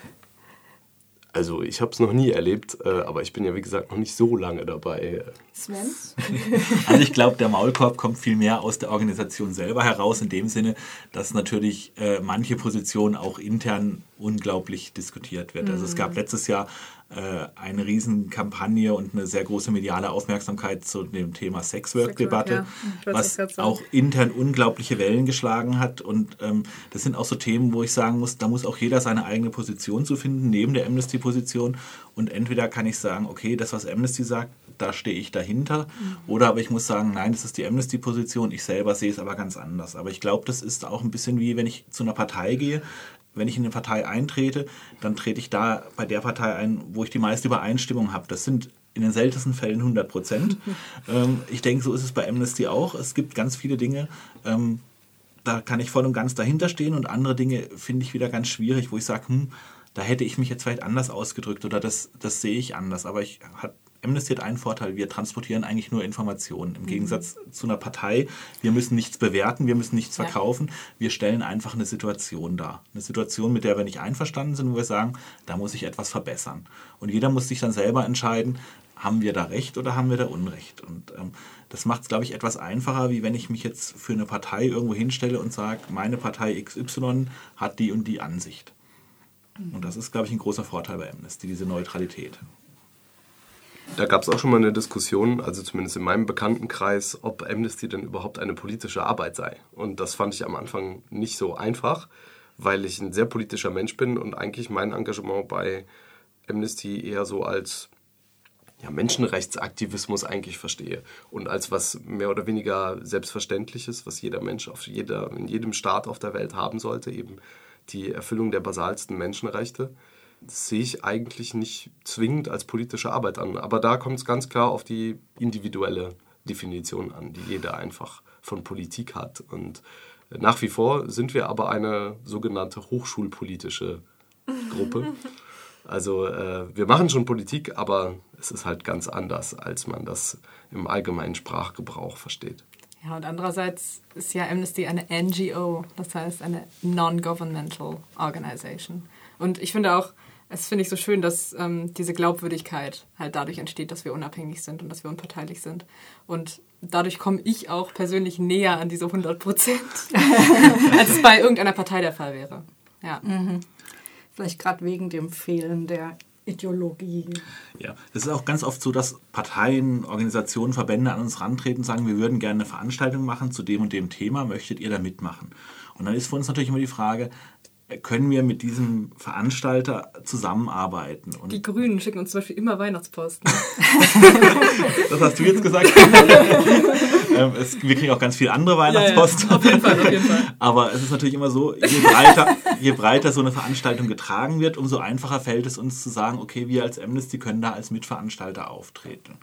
Also ich habe es noch nie erlebt, äh, aber ich bin ja wie gesagt noch nicht so lange dabei. Sven? also ich glaube, der Maulkorb kommt viel mehr aus der Organisation selber heraus, in dem Sinne, dass natürlich äh, manche Positionen auch intern unglaublich diskutiert wird. Also es gab mhm. letztes Jahr eine Riesenkampagne und eine sehr große mediale Aufmerksamkeit zu dem Thema Sexwork-Debatte, ja. was auch intern unglaubliche Wellen geschlagen hat. Und ähm, das sind auch so Themen, wo ich sagen muss, da muss auch jeder seine eigene Position zu finden, neben der Amnesty-Position. Und entweder kann ich sagen, okay, das, was Amnesty sagt, da stehe ich dahinter. Mhm. Oder aber ich muss sagen, nein, das ist die Amnesty-Position, ich selber sehe es aber ganz anders. Aber ich glaube, das ist auch ein bisschen wie, wenn ich zu einer Partei gehe wenn ich in eine Partei eintrete, dann trete ich da bei der Partei ein, wo ich die meiste Übereinstimmung habe. Das sind in den seltensten Fällen 100 Prozent. ähm, ich denke, so ist es bei Amnesty auch. Es gibt ganz viele Dinge, ähm, da kann ich voll und ganz dahinter stehen und andere Dinge finde ich wieder ganz schwierig, wo ich sage, hm, da hätte ich mich jetzt vielleicht anders ausgedrückt oder das, das sehe ich anders. Aber ich hat, Amnesty hat einen Vorteil, wir transportieren eigentlich nur Informationen. Im mhm. Gegensatz zu einer Partei, wir müssen nichts bewerten, wir müssen nichts ja. verkaufen, wir stellen einfach eine Situation dar. Eine Situation, mit der wir nicht einverstanden sind, wo wir sagen, da muss ich etwas verbessern. Und jeder muss sich dann selber entscheiden, haben wir da Recht oder haben wir da Unrecht? Und ähm, das macht es, glaube ich, etwas einfacher, wie wenn ich mich jetzt für eine Partei irgendwo hinstelle und sage, meine Partei XY hat die und die Ansicht. Und das ist, glaube ich, ein großer Vorteil bei Amnesty, diese Neutralität. Da gab es auch schon mal eine Diskussion, also zumindest in meinem Bekanntenkreis, ob Amnesty denn überhaupt eine politische Arbeit sei. Und das fand ich am Anfang nicht so einfach, weil ich ein sehr politischer Mensch bin und eigentlich mein Engagement bei Amnesty eher so als ja, Menschenrechtsaktivismus eigentlich verstehe und als was mehr oder weniger Selbstverständliches, was jeder Mensch auf jeder, in jedem Staat auf der Welt haben sollte, eben die Erfüllung der basalsten Menschenrechte. Das sehe ich eigentlich nicht zwingend als politische Arbeit an. Aber da kommt es ganz klar auf die individuelle Definition an, die jeder einfach von Politik hat. Und nach wie vor sind wir aber eine sogenannte hochschulpolitische Gruppe. Also äh, wir machen schon Politik, aber es ist halt ganz anders, als man das im allgemeinen Sprachgebrauch versteht. Ja, und andererseits ist ja Amnesty eine NGO, das heißt eine Non-Governmental Organization. Und ich finde auch, es finde ich so schön, dass ähm, diese Glaubwürdigkeit halt dadurch entsteht, dass wir unabhängig sind und dass wir unparteilich sind. Und dadurch komme ich auch persönlich näher an diese 100 Prozent, als es bei irgendeiner Partei der Fall wäre. Ja. Mhm. Vielleicht gerade wegen dem Fehlen der Ideologie. Ja, es ist auch ganz oft so, dass Parteien, Organisationen, Verbände an uns rantreten und sagen, wir würden gerne eine Veranstaltung machen zu dem und dem Thema, möchtet ihr da mitmachen? Und dann ist für uns natürlich immer die Frage, können wir mit diesem Veranstalter zusammenarbeiten. Und die Grünen schicken uns zum Beispiel immer Weihnachtsposten. das hast du jetzt gesagt. Ähm, es, wir kriegen auch ganz viele andere Weihnachtspost. Ja, ja. Auf jeden Fall, auf jeden Fall. Aber es ist natürlich immer so, je breiter, je breiter so eine Veranstaltung getragen wird, umso einfacher fällt es uns zu sagen, okay, wir als Amnesty können da als Mitveranstalter auftreten.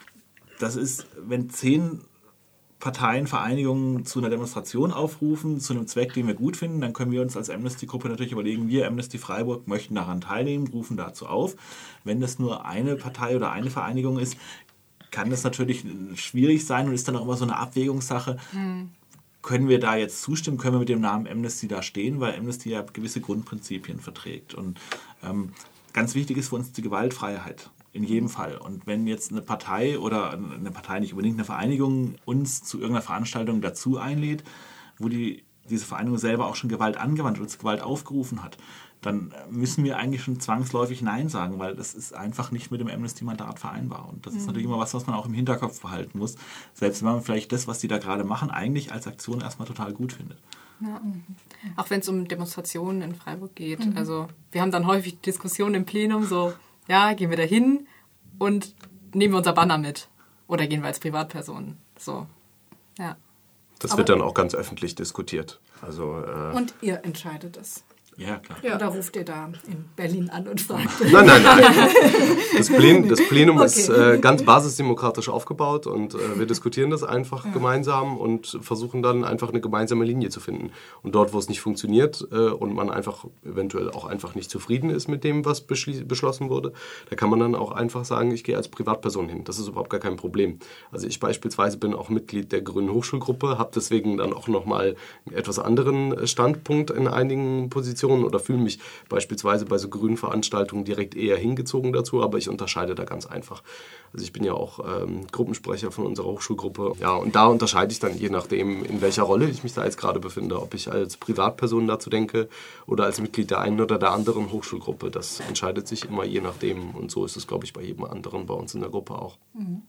Das ist, wenn zehn Parteien, Vereinigungen zu einer Demonstration aufrufen, zu einem Zweck, den wir gut finden, dann können wir uns als Amnesty-Gruppe natürlich überlegen, wir Amnesty Freiburg möchten daran teilnehmen, rufen dazu auf. Wenn das nur eine Partei oder eine Vereinigung ist, kann das natürlich schwierig sein und ist dann auch immer so eine Abwägungssache. Mhm. Können wir da jetzt zustimmen? Können wir mit dem Namen Amnesty da stehen? Weil Amnesty ja gewisse Grundprinzipien verträgt. Und ähm, ganz wichtig ist für uns die Gewaltfreiheit. In jedem Fall. Und wenn jetzt eine Partei oder eine Partei, nicht unbedingt eine Vereinigung, uns zu irgendeiner Veranstaltung dazu einlädt, wo die, diese Vereinigung selber auch schon Gewalt angewandt oder zu Gewalt aufgerufen hat, dann müssen wir eigentlich schon zwangsläufig Nein sagen, weil das ist einfach nicht mit dem Amnesty-Mandat vereinbar. Und das ist mhm. natürlich immer was, was man auch im Hinterkopf behalten muss, selbst wenn man vielleicht das, was die da gerade machen, eigentlich als Aktion erstmal total gut findet. Ja. Auch wenn es um Demonstrationen in Freiburg geht. Mhm. Also wir haben dann häufig Diskussionen im Plenum, so ja, gehen wir da hin und nehmen wir unser Banner mit. Oder gehen wir als Privatperson. So, ja. Das Aber wird dann auch ganz öffentlich diskutiert. Also, äh und ihr entscheidet es. Ja, klar. Ja. Oder ruft ihr da in Berlin an und fragt? Nein, nein, nein. Das, Plen das Plenum okay. ist äh, ganz basisdemokratisch aufgebaut und äh, wir diskutieren das einfach ja. gemeinsam und versuchen dann einfach eine gemeinsame Linie zu finden. Und dort, wo es nicht funktioniert äh, und man einfach eventuell auch einfach nicht zufrieden ist mit dem, was beschlossen wurde, da kann man dann auch einfach sagen, ich gehe als Privatperson hin. Das ist überhaupt gar kein Problem. Also ich beispielsweise bin auch Mitglied der Grünen Hochschulgruppe, habe deswegen dann auch nochmal einen etwas anderen Standpunkt in einigen Positionen Positionen oder fühle mich beispielsweise bei so grünen Veranstaltungen direkt eher hingezogen dazu, aber ich unterscheide da ganz einfach. Also ich bin ja auch ähm, Gruppensprecher von unserer Hochschulgruppe. Ja, und da unterscheide ich dann je nachdem, in welcher Rolle ich mich da jetzt gerade befinde, ob ich als Privatperson dazu denke oder als Mitglied der einen oder der anderen Hochschulgruppe. Das entscheidet sich immer je nachdem und so ist es, glaube ich, bei jedem anderen bei uns in der Gruppe auch. Mhm.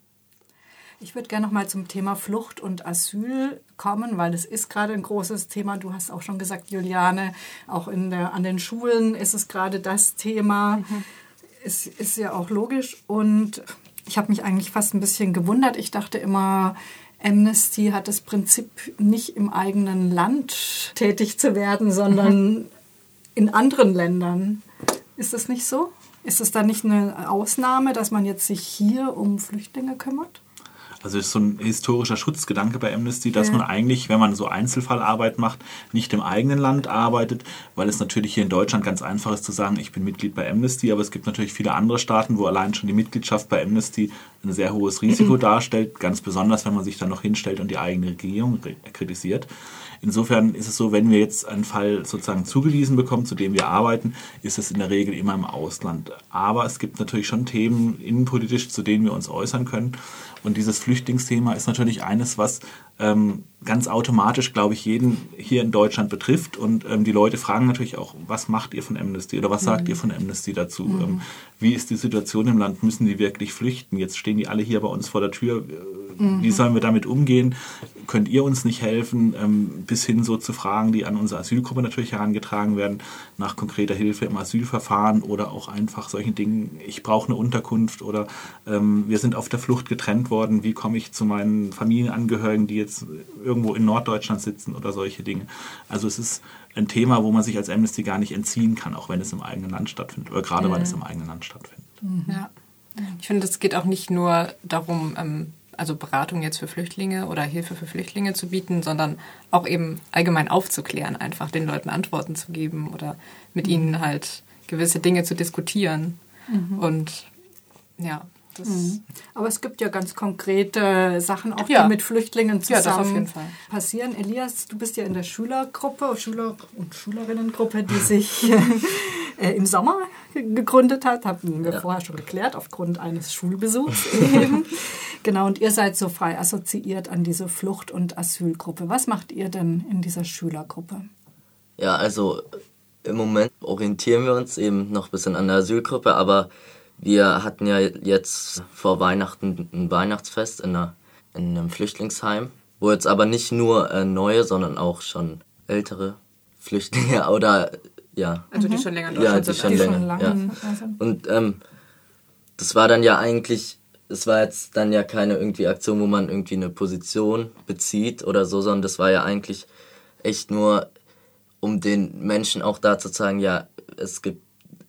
Ich würde gerne noch mal zum Thema Flucht und Asyl kommen, weil das ist gerade ein großes Thema. Du hast auch schon gesagt, Juliane, auch in der, an den Schulen ist es gerade das Thema. Mhm. Es ist ja auch logisch. Und ich habe mich eigentlich fast ein bisschen gewundert. Ich dachte immer, Amnesty hat das Prinzip, nicht im eigenen Land tätig zu werden, sondern mhm. in anderen Ländern. Ist das nicht so? Ist es da nicht eine Ausnahme, dass man jetzt sich hier um Flüchtlinge kümmert? Also ist so ein historischer Schutzgedanke bei Amnesty, dass ja. man eigentlich, wenn man so Einzelfallarbeit macht, nicht im eigenen Land arbeitet, weil es natürlich hier in Deutschland ganz einfach ist zu sagen, ich bin Mitglied bei Amnesty, aber es gibt natürlich viele andere Staaten, wo allein schon die Mitgliedschaft bei Amnesty ein sehr hohes Risiko mhm. darstellt, ganz besonders, wenn man sich dann noch hinstellt und die eigene Regierung kritisiert. Insofern ist es so, wenn wir jetzt einen Fall sozusagen zugewiesen bekommen, zu dem wir arbeiten, ist es in der Regel immer im Ausland. Aber es gibt natürlich schon Themen innenpolitisch, zu denen wir uns äußern können. Und dieses Flüchtlingsthema ist natürlich eines, was ähm, ganz automatisch, glaube ich, jeden hier in Deutschland betrifft. Und ähm, die Leute fragen natürlich auch, was macht ihr von Amnesty oder was sagt ihr von Amnesty dazu? Mhm. Ähm, wie ist die Situation im Land? Müssen die wirklich flüchten? Jetzt stehen die alle hier bei uns vor der Tür. Wie sollen wir damit umgehen? Könnt ihr uns nicht helfen? Ähm, bis hin so zu Fragen, die an unsere Asylgruppe natürlich herangetragen werden, nach konkreter Hilfe im Asylverfahren oder auch einfach solchen Dingen, ich brauche eine Unterkunft oder ähm, wir sind auf der Flucht getrennt worden, wie komme ich zu meinen Familienangehörigen, die jetzt irgendwo in Norddeutschland sitzen oder solche Dinge. Also es ist ein Thema, wo man sich als Amnesty gar nicht entziehen kann, auch wenn es im eigenen Land stattfindet oder gerade weil es im eigenen Land stattfindet. Ja. Ich finde, es geht auch nicht nur darum, ähm, also Beratung jetzt für Flüchtlinge oder Hilfe für Flüchtlinge zu bieten, sondern auch eben allgemein aufzuklären, einfach den Leuten Antworten zu geben oder mit ihnen halt gewisse Dinge zu diskutieren. Und ja, das Aber es gibt ja ganz konkrete Sachen, auch Ja. die mit Flüchtlingen Ja, das zusammen auf jeden Fall. passieren. Elias, du bist ja in der Schülergruppe, Schüler- und Schülerinnengruppe, die sich äh, im Sommer ge- gegründet hat, haben wir Ja. vorher schon geklärt, aufgrund eines Schulbesuchs eben. genau, und ihr seid so frei assoziiert an diese Flucht- und Asylgruppe. Was macht ihr denn in dieser Schülergruppe? Ja, also im Moment orientieren wir uns eben noch ein bisschen an der Asylgruppe, aber wir hatten ja jetzt vor Weihnachten ein Weihnachtsfest in, einer, in einem Flüchtlingsheim, wo jetzt aber nicht nur äh, neue, sondern auch schon ältere Flüchtlinge oder ja, also die schon länger in ja, Deutschland die sind. schon Die länger. schon lange ja. da sind? Und ähm, das war dann ja eigentlich, es war jetzt dann ja keine irgendwie Aktion, wo man irgendwie eine Position bezieht oder so, sondern das war ja eigentlich echt nur, um den Menschen auch da zu zeigen, ja, es gibt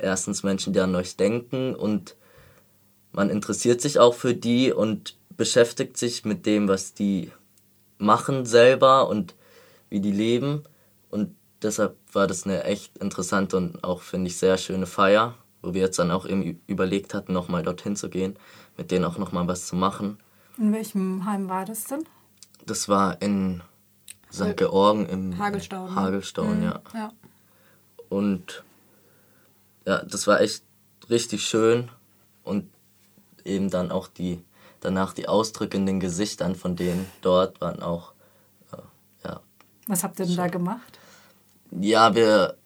erstens Menschen, die an euch denken und man interessiert sich auch für die und beschäftigt sich mit dem, was die machen selber und wie die leben. Und deshalb war das eine echt interessante und auch, finde ich, sehr schöne Feier, wo wir jetzt dann auch eben überlegt hatten, nochmal dorthin zu gehen, mit denen auch nochmal was zu machen. In welchem Heim war das denn? Das war in St. Georgen im Hagelstauden. Hagelstauden, ja. Ja. Und ja, das war echt richtig schön. Und eben dann auch die danach die Ausdrücke in den Gesichtern von denen dort waren auch äh, ja. Was habt ihr denn da gemacht? ja wir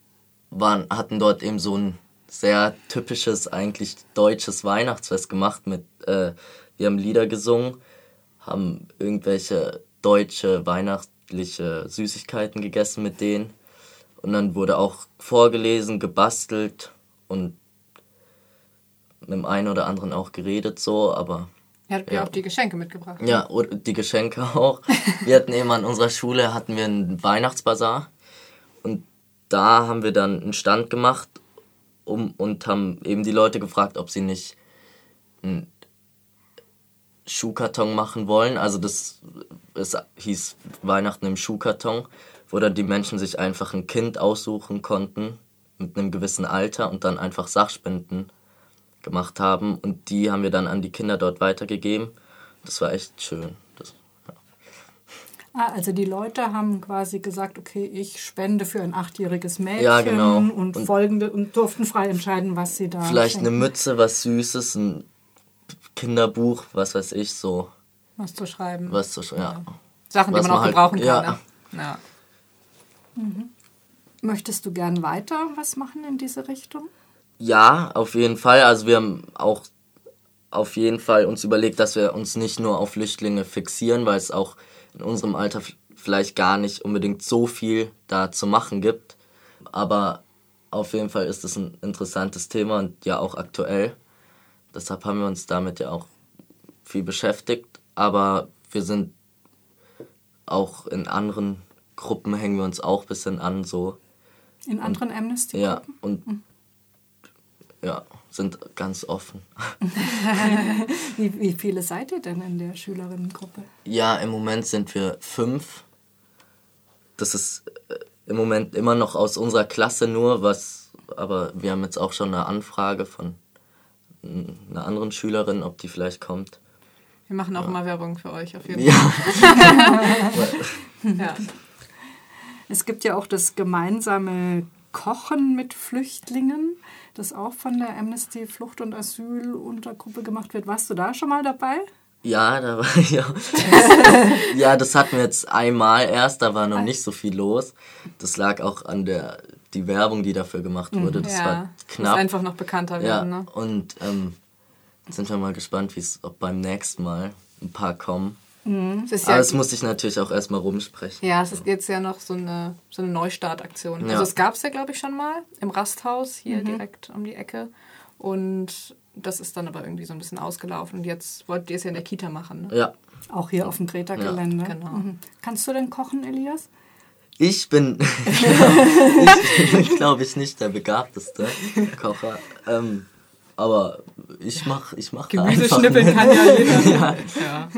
waren hatten dort eben so ein sehr typisches eigentlich deutsches Weihnachtsfest gemacht mit äh, wir haben Lieder gesungen haben irgendwelche deutsche weihnachtliche Süßigkeiten gegessen mit denen. Und dann wurde auch vorgelesen gebastelt und mit dem einen oder anderen auch geredet so aber Ihr habt ja auch die Geschenke mitgebracht. ja, die Geschenke auch. Wir hatten eben an unserer Schule hatten wir einen Weihnachtsbazar und da haben wir dann einen Stand gemacht um, und haben eben die Leute gefragt, ob sie nicht einen Schuhkarton machen wollen. Also das es hieß Weihnachten im Schuhkarton, wo dann die Menschen sich einfach ein Kind aussuchen konnten mit einem gewissen Alter und dann einfach Sachspenden gemacht haben und die haben wir dann an die Kinder dort weitergegeben. Das war echt schön. Das, Ah, also die Leute haben quasi gesagt, okay, ich spende für ein achtjähriges Mädchen Ja, genau. und, Und- folgende und durften frei entscheiden, was sie da vielleicht eine schenken, Mütze, was Süßes, ein Kinderbuch, was weiß ich, so. Was zu schreiben. Was zu, ja. Sachen, die was man auch halt- gebrauchen ja. kann. Ne? Ja. Möchtest du gern weiter was machen in diese Richtung? Ja, auf jeden Fall. Also wir haben auch auf jeden Fall uns überlegt, dass wir uns nicht nur auf Flüchtlinge fixieren, weil es auch in unserem Alter vielleicht gar nicht unbedingt so viel da zu machen gibt. Aber auf jeden Fall ist es ein interessantes Thema und ja auch aktuell. Deshalb haben wir uns damit ja auch viel beschäftigt. Aber wir sind auch in anderen Gruppen hängen wir uns auch ein bisschen an, so. In anderen Amnesty-Gruppen? Ja, und ja, sind ganz offen. Wie, wie viele seid ihr denn in der Schülerinnengruppe? Ja, im Moment sind wir fünf. Das ist äh, im Moment immer noch aus unserer Klasse nur, was, aber wir haben jetzt auch schon eine Anfrage von einer anderen Schülerin, ob die vielleicht kommt. Wir machen auch immer Werbung für euch auf jeden Ja, Fall. Ja. Es gibt ja auch das gemeinsame Kochen mit Flüchtlingen, das auch von der Amnesty Flucht- und Asyluntergruppe gemacht wird. Warst du da schon mal dabei? Ja, da war ja. ja, das hatten wir jetzt einmal erst, da war noch nicht so viel los. Das lag auch an der die Werbung, die dafür gemacht wurde. Das ja, war knapp. Einfach noch bekannter ja, werden. Ne? und ähm, sind wir mal gespannt, wie es ob beim nächsten Mal ein paar kommen. Es ist Aber ja, das musste ich natürlich auch erstmal rumsprechen. ja, es ist jetzt ja noch so eine, so eine Neustartaktion. Ja. Also es gab es ja, glaube ich, schon mal im Rasthaus hier direkt um die Ecke. Und das ist dann aber irgendwie so ein bisschen ausgelaufen. Und jetzt wollt ihr es ja in der Kita machen. Ne? Ja, Auch hier auf dem Greta-Gelände. genau. Mhm. Kannst du denn kochen, Elias? ich bin, ich glaube ich, nicht der begabteste Kocher. Ähm, aber ich mach, ich mach Gemüse schnippeln kann ja jeder. Ja. ja.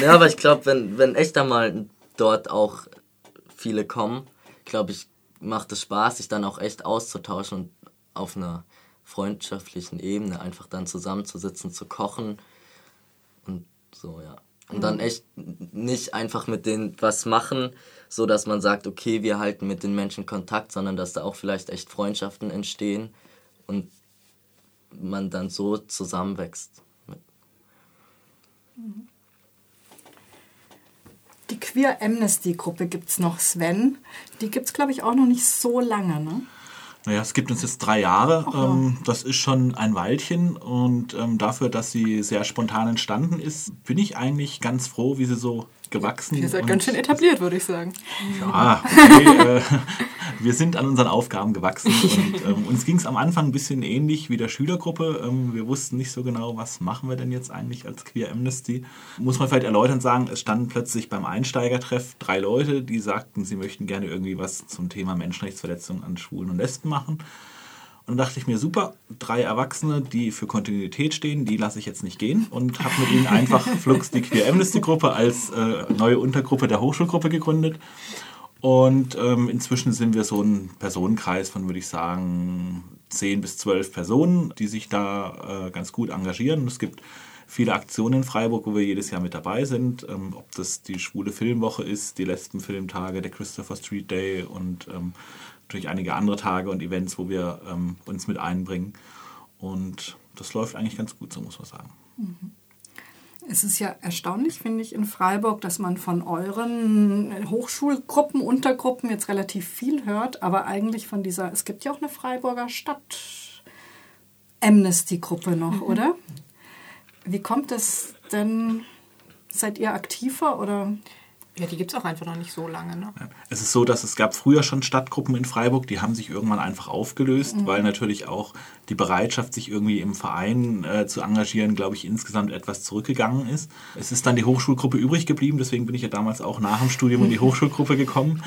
Ja, aber ich glaube, wenn, wenn echt einmal dort auch viele kommen, glaube ich, macht es Spaß, sich dann auch echt auszutauschen und auf einer freundschaftlichen Ebene einfach dann zusammenzusitzen, zu kochen und so, ja. Und dann echt nicht einfach mit denen was machen, so dass man sagt, okay, wir halten mit den Menschen Kontakt, sondern dass da auch vielleicht echt Freundschaften entstehen und man dann so zusammenwächst. Die Queer Amnesty-Gruppe gibt es noch, Sven. Die gibt es, glaube ich, auch noch nicht so lange, ne? Naja, es gibt uns jetzt drei Jahre. Ähm, das ist schon ein Weilchen. Und ähm, dafür, dass sie sehr spontan entstanden ist, bin ich eigentlich ganz froh, wie sie so gewachsen Ihr seid ganz schön etabliert, würde ich sagen. Ja, okay, äh, wir sind an unseren Aufgaben gewachsen und ähm, uns ging es am Anfang ein bisschen ähnlich wie der Schülergruppe. Ähm, wir wussten nicht so genau, was machen wir denn jetzt eigentlich als Queer Amnesty. Muss man vielleicht erläutern sagen, es standen plötzlich beim Einsteigertreff drei Leute, die sagten, sie möchten gerne irgendwie was zum Thema Menschenrechtsverletzungen an Schwulen und Lesben machen. Und dann dachte ich mir, super, drei Erwachsene, die für Kontinuität stehen, die lasse ich jetzt nicht gehen und habe mit ihnen einfach Flux die Queer Amnesty Gruppe als äh, neue Untergruppe der Hochschulgruppe gegründet. Und ähm, inzwischen sind wir so ein Personenkreis von, würde ich sagen, 10 bis 12 Personen, die sich da äh, ganz gut engagieren. Und es gibt viele Aktionen in Freiburg, wo wir jedes Jahr mit dabei sind. Ähm, ob das die Schwule Filmwoche ist, die Lesbenfilmtage, der Christopher Street Day und ähm, natürlich einige andere Tage und Events, wo wir ähm, uns mit einbringen. Und das läuft eigentlich ganz gut, so muss man sagen. Es ist ja erstaunlich, finde ich, in Freiburg, dass man von euren Hochschulgruppen, Untergruppen jetzt relativ viel hört, aber eigentlich von dieser, es gibt ja auch eine Freiburger Stadt Amnesty-Gruppe noch, oder? Wie kommt es denn? Seid ihr aktiver oder? Ja, die gibt es auch einfach noch nicht so lange. Ne? Es ist so, dass es gab früher schon Stadtgruppen in Freiburg, die haben sich irgendwann einfach aufgelöst, weil natürlich auch die Bereitschaft, sich irgendwie im Verein äh, zu engagieren, glaube ich, insgesamt etwas zurückgegangen ist. Es ist dann die Hochschulgruppe übrig geblieben, deswegen bin ich ja damals auch nach dem Studium in die Hochschulgruppe gekommen.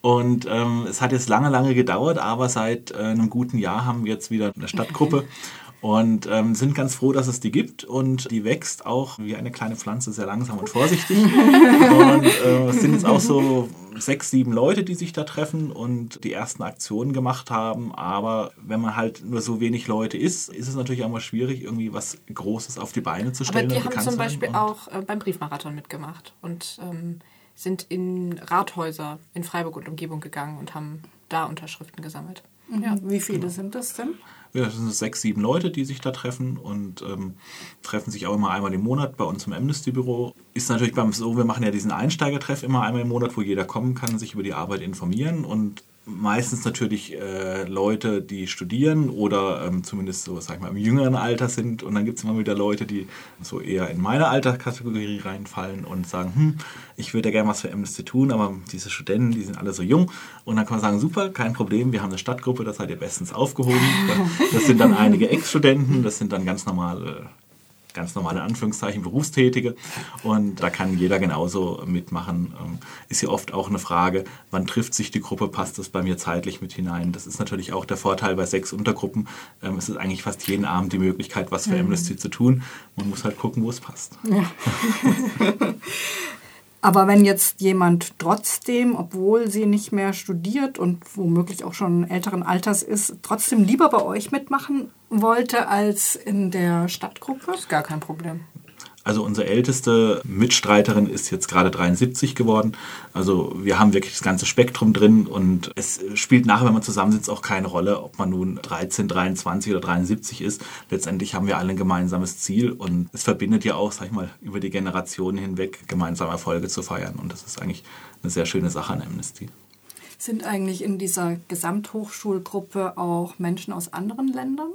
Und ähm, es hat jetzt lange, lange gedauert, aber seit äh, einem guten Jahr haben wir jetzt wieder eine Stadtgruppe. Und ähm, sind ganz froh, dass es die gibt. Und die wächst auch wie eine kleine Pflanze sehr langsam und vorsichtig. und äh, es sind jetzt auch so sechs, sieben Leute, die sich da treffen und die ersten Aktionen gemacht haben. Aber wenn man halt nur so wenig Leute ist, ist es natürlich auch mal schwierig, irgendwie was Großes auf die Beine zu Aber stellen. die und haben zum. Beispiel auch äh, beim Briefmarathon mitgemacht und ähm, sind in Rathäuser in Freiburg und Umgebung gegangen und haben da Unterschriften gesammelt. Ja. Wie viele sind das denn? Ja, das sind sechs, sieben Leute, die sich da treffen und ähm, treffen sich auch immer einmal im Monat bei uns im Amnesty-Büro. Ist natürlich beim so, wir machen ja diesen Einsteigertreff immer einmal im Monat, wo jeder kommen kann, sich über die Arbeit informieren und meistens natürlich äh, Leute, die studieren oder ähm, zumindest so, sag ich mal, im jüngeren Alter sind. Und dann gibt es immer wieder Leute, die so eher in meine Alterskategorie reinfallen und sagen, hm, ich würde ja gerne was für Amnesty tun, aber diese Studenten, die sind alle so jung. Und dann kann man sagen, super, kein Problem, wir haben eine Stadtgruppe, da seid ihr bestens aufgehoben. Das sind dann einige Ex-Studenten, das sind dann ganz normale ganz normale Anführungszeichen Berufstätige und da kann jeder genauso mitmachen. Ähm, Ist ja oft auch eine Frage, wann trifft sich die Gruppe, passt das bei mir zeitlich mit hinein? Das ist natürlich auch der Vorteil bei sechs Untergruppen. Ähm, Es ist eigentlich fast jeden Abend die Möglichkeit, was für Amnesty zu tun. Man muss halt gucken, wo es passt. Aber wenn jetzt jemand trotzdem, obwohl sie nicht mehr studiert und womöglich auch schon älteren Alters ist, trotzdem lieber bei euch mitmachen wollte als in der Stadtgruppe? Ist gar kein Problem. Also unsere älteste Mitstreiterin ist jetzt gerade 73 geworden. Also wir haben wirklich das ganze Spektrum drin und es spielt nachher, wenn man zusammensitzt, auch keine Rolle, ob man nun 13, 23 oder 73 ist. Letztendlich haben wir alle ein gemeinsames Ziel und es verbindet ja auch, sag ich mal, über die Generationen hinweg gemeinsame Erfolge zu feiern. Und das ist eigentlich eine sehr schöne Sache an Amnesty. Sind eigentlich in dieser Gesamthochschulgruppe auch Menschen aus anderen Ländern?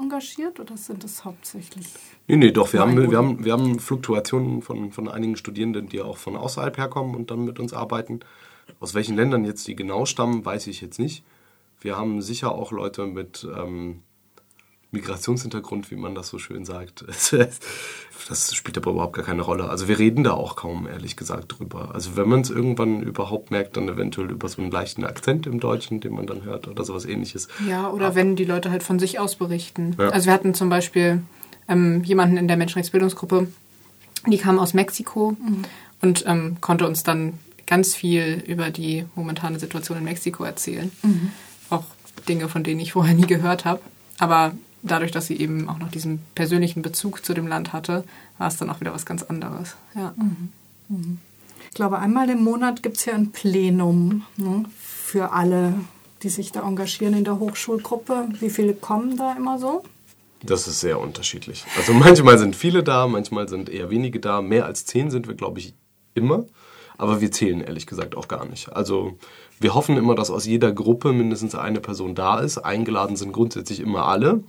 Engagiert oder sind es hauptsächlich? Nee, nee, doch. Wir, haben, wir, haben, wir haben Fluktuationen von, von einigen Studierenden, die auch von außerhalb herkommen und dann mit uns arbeiten. Aus welchen Ländern jetzt die genau stammen, weiß ich jetzt nicht. Wir haben sicher auch Leute mit ähm, Migrationshintergrund, wie man das so schön sagt. Das spielt aber überhaupt gar keine Rolle. Also wir reden da auch kaum, ehrlich gesagt, drüber. Also wenn man es irgendwann überhaupt merkt, dann eventuell über so einen leichten Akzent im Deutschen, den man dann hört oder sowas ähnliches. Ja, oder aber wenn die Leute halt von sich aus berichten. Ja. Also wir hatten zum Beispiel ähm, jemanden in der Menschenrechtsbildungsgruppe, die kam aus Mexiko mhm. und ähm, konnte uns dann ganz viel über die momentane Situation in Mexiko erzählen. Mhm. Auch Dinge, von denen ich vorher nie gehört habe. Aber dadurch, dass sie eben auch noch diesen persönlichen Bezug zu dem Land hatte, war es dann auch wieder was ganz anderes. Ja. Mhm. Mhm. Ich glaube, einmal im Monat gibt es ja ein Plenum ne, für alle, die sich da engagieren in der Hochschulgruppe. Wie viele kommen da immer so? Das ist sehr unterschiedlich. Also manchmal sind viele da, manchmal sind eher wenige da. Mehr als zehn sind wir, glaube ich, immer. Aber wir zählen ehrlich gesagt auch gar nicht. Also wir hoffen immer, dass aus jeder Gruppe mindestens eine Person da ist. Eingeladen sind grundsätzlich immer alle.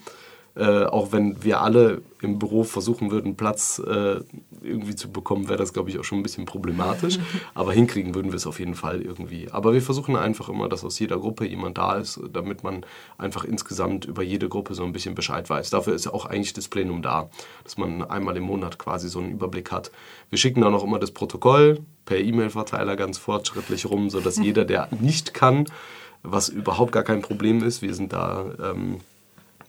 Äh, auch wenn wir alle im Büro versuchen würden, Platz äh, irgendwie zu bekommen, wäre das, glaube ich, auch schon ein bisschen problematisch. Aber hinkriegen würden wir es auf jeden Fall irgendwie. Aber wir versuchen einfach immer, dass aus jeder Gruppe jemand da ist, damit man einfach insgesamt über jede Gruppe so ein bisschen Bescheid weiß. Dafür ist ja auch eigentlich das Plenum da, dass man einmal im Monat quasi so einen Überblick hat. Wir schicken dann auch immer das Protokoll per E-Mail-Verteiler ganz fortschrittlich rum, sodass jeder, der nicht kann, was überhaupt gar kein Problem ist, wir sind da. Ähm,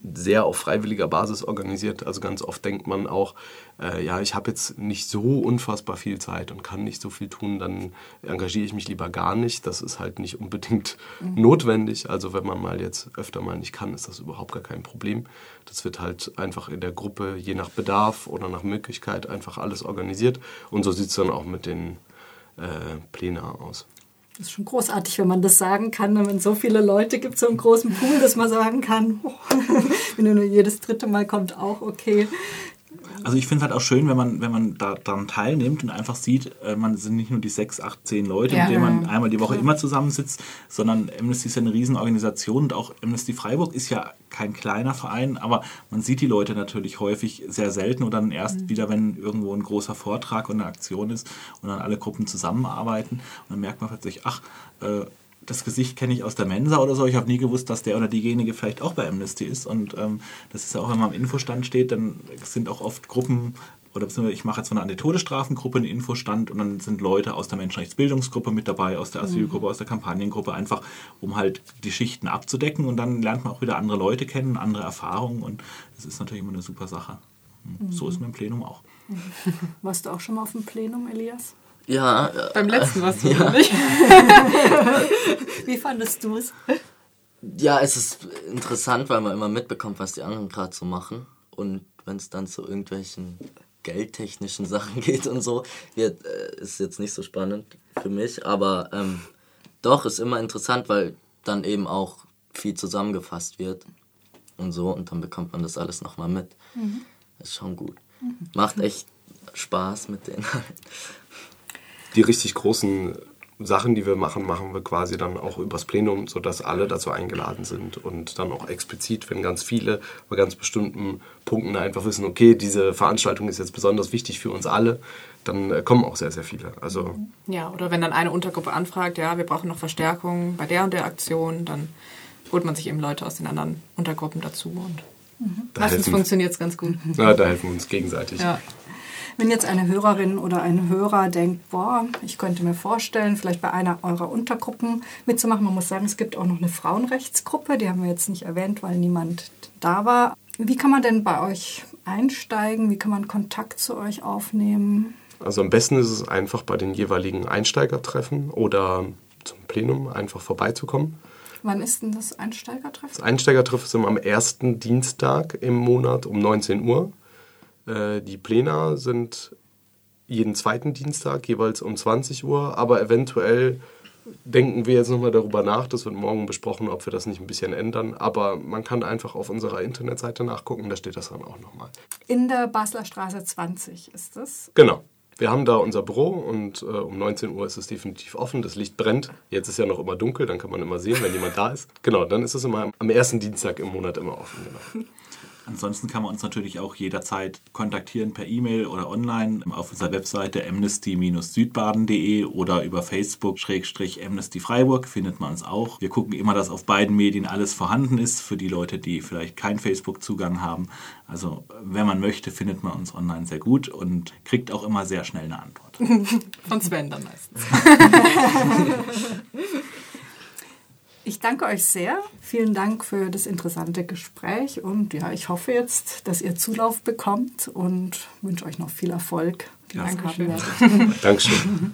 sehr auf freiwilliger Basis organisiert. Also ganz oft denkt man auch, äh, ja, ich habe jetzt nicht so unfassbar viel Zeit und kann nicht so viel tun, dann engagiere ich mich lieber gar nicht. Das ist halt nicht unbedingt mhm. notwendig. Also wenn man mal jetzt öfter mal nicht kann, ist das überhaupt gar kein Problem. Das wird halt einfach in der Gruppe je nach Bedarf oder nach Möglichkeit einfach alles organisiert. Und so sieht es dann auch mit den äh, Plänen aus. Das ist schon großartig, wenn man das sagen kann, wenn es so viele Leute gibt, so einen großen Pool, dass man sagen kann, oh, wenn nur jedes dritte Mal kommt, auch okay. Also ich finde es halt auch schön, wenn man, wenn man da daran teilnimmt und einfach sieht, äh, man sind nicht nur die sechs, acht, zehn Leute, ja, mit denen man einmal die Woche immer zusammensitzt, sondern Amnesty ist ja eine Riesenorganisation und auch Amnesty Freiburg ist ja kein kleiner Verein, aber man sieht die Leute natürlich häufig sehr selten oder dann erst mhm. wieder, wenn irgendwo ein großer Vortrag und eine Aktion ist und dann alle Gruppen zusammenarbeiten. Und dann merkt man plötzlich, ach, äh, das Gesicht kenne ich aus der Mensa oder so. Ich habe nie gewusst, dass der oder diejenige vielleicht auch bei Amnesty ist. Und ähm, das ist ja auch, wenn man am Infostand steht, dann sind auch oft Gruppen, oder ich mache jetzt von einer Antitodestrafengruppe einen Infostand und dann sind Leute aus der Menschenrechtsbildungsgruppe mit dabei, aus der Asylgruppe, aus der Kampagnengruppe, einfach um halt die Schichten abzudecken und dann lernt man auch wieder andere Leute kennen, andere Erfahrungen und das ist natürlich immer eine super Sache. Mhm. So ist mein Plenum auch. Warst du auch schon mal auf dem Plenum, Elias? Ja. Äh, Beim letzten warst du ja. nicht. Wie fandest du es? Ja, es ist interessant, weil man immer mitbekommt, was die anderen gerade so machen. Und wenn es dann zu irgendwelchen geldtechnischen Sachen geht und so, wird, äh, ist jetzt nicht so spannend für mich. Aber ähm, doch, ist immer interessant, weil dann eben auch viel zusammengefasst wird und so. Und dann bekommt man das alles nochmal mit. Mhm. Ist schon gut. Mhm. Macht echt Spaß mit denen. die richtig großen Sachen, die wir machen, machen wir quasi dann auch übers Plenum, sodass alle dazu eingeladen sind und dann auch explizit, wenn ganz viele bei ganz bestimmten Punkten einfach wissen, okay, diese Veranstaltung ist jetzt besonders wichtig für uns alle, dann äh, kommen auch sehr, sehr viele. Also ja, oder wenn dann eine Untergruppe anfragt, ja, wir brauchen noch Verstärkung bei der und der Aktion, dann holt man sich eben Leute aus den anderen Untergruppen dazu und mhm. meistens funktioniert es ganz gut. Ja, da helfen wir uns gegenseitig. Ja. Wenn jetzt eine Hörerin oder ein Hörer denkt, boah, ich könnte mir vorstellen, vielleicht bei einer eurer Untergruppen mitzumachen. Man muss sagen, es gibt auch noch eine Frauenrechtsgruppe, die haben wir jetzt nicht erwähnt, weil niemand da war. Wie kann man denn bei euch einsteigen? Wie kann man Kontakt zu euch aufnehmen? Also am besten ist es einfach bei den jeweiligen Einsteigertreffen oder zum Plenum einfach vorbeizukommen. Wann ist denn das Einsteigertreffen? Das Einsteigertreffen ist immer am ersten Dienstag im Monat um 19 Uhr Äh, die Pläne sind jeden zweiten Dienstag jeweils um 20 Uhr, aber eventuell denken wir jetzt nochmal darüber nach, das wird morgen besprochen, ob wir das nicht ein bisschen ändern, aber man kann einfach auf unserer Internetseite nachgucken, da steht das dann auch nochmal. In der Basler Straße 20 ist das? Genau. Wir haben da unser Büro und äh, um 19 Uhr ist es definitiv offen. Das Licht brennt. Jetzt ist ja noch immer dunkel, dann kann man immer sehen, wenn jemand da ist. Genau, dann ist es immer am ersten Dienstag im Monat immer offen. Genau. Ansonsten kann man uns natürlich auch jederzeit kontaktieren per E-Mail oder online auf unserer Webseite amnesty-südbaden.de oder über Facebook-Amnesty Freiburg findet man uns auch. Wir gucken immer, dass auf beiden Medien alles vorhanden ist für die Leute, die vielleicht keinen Facebook-Zugang haben. Also wenn man möchte, findet man uns online sehr gut und kriegt auch immer sehr schnell eine Antwort. Von Sven dann meistens. Ich danke euch sehr. Vielen Dank für das interessante Gespräch und ja, ich hoffe jetzt, dass ihr Zulauf bekommt und wünsche euch noch viel Erfolg. Dankeschön. Dankeschön.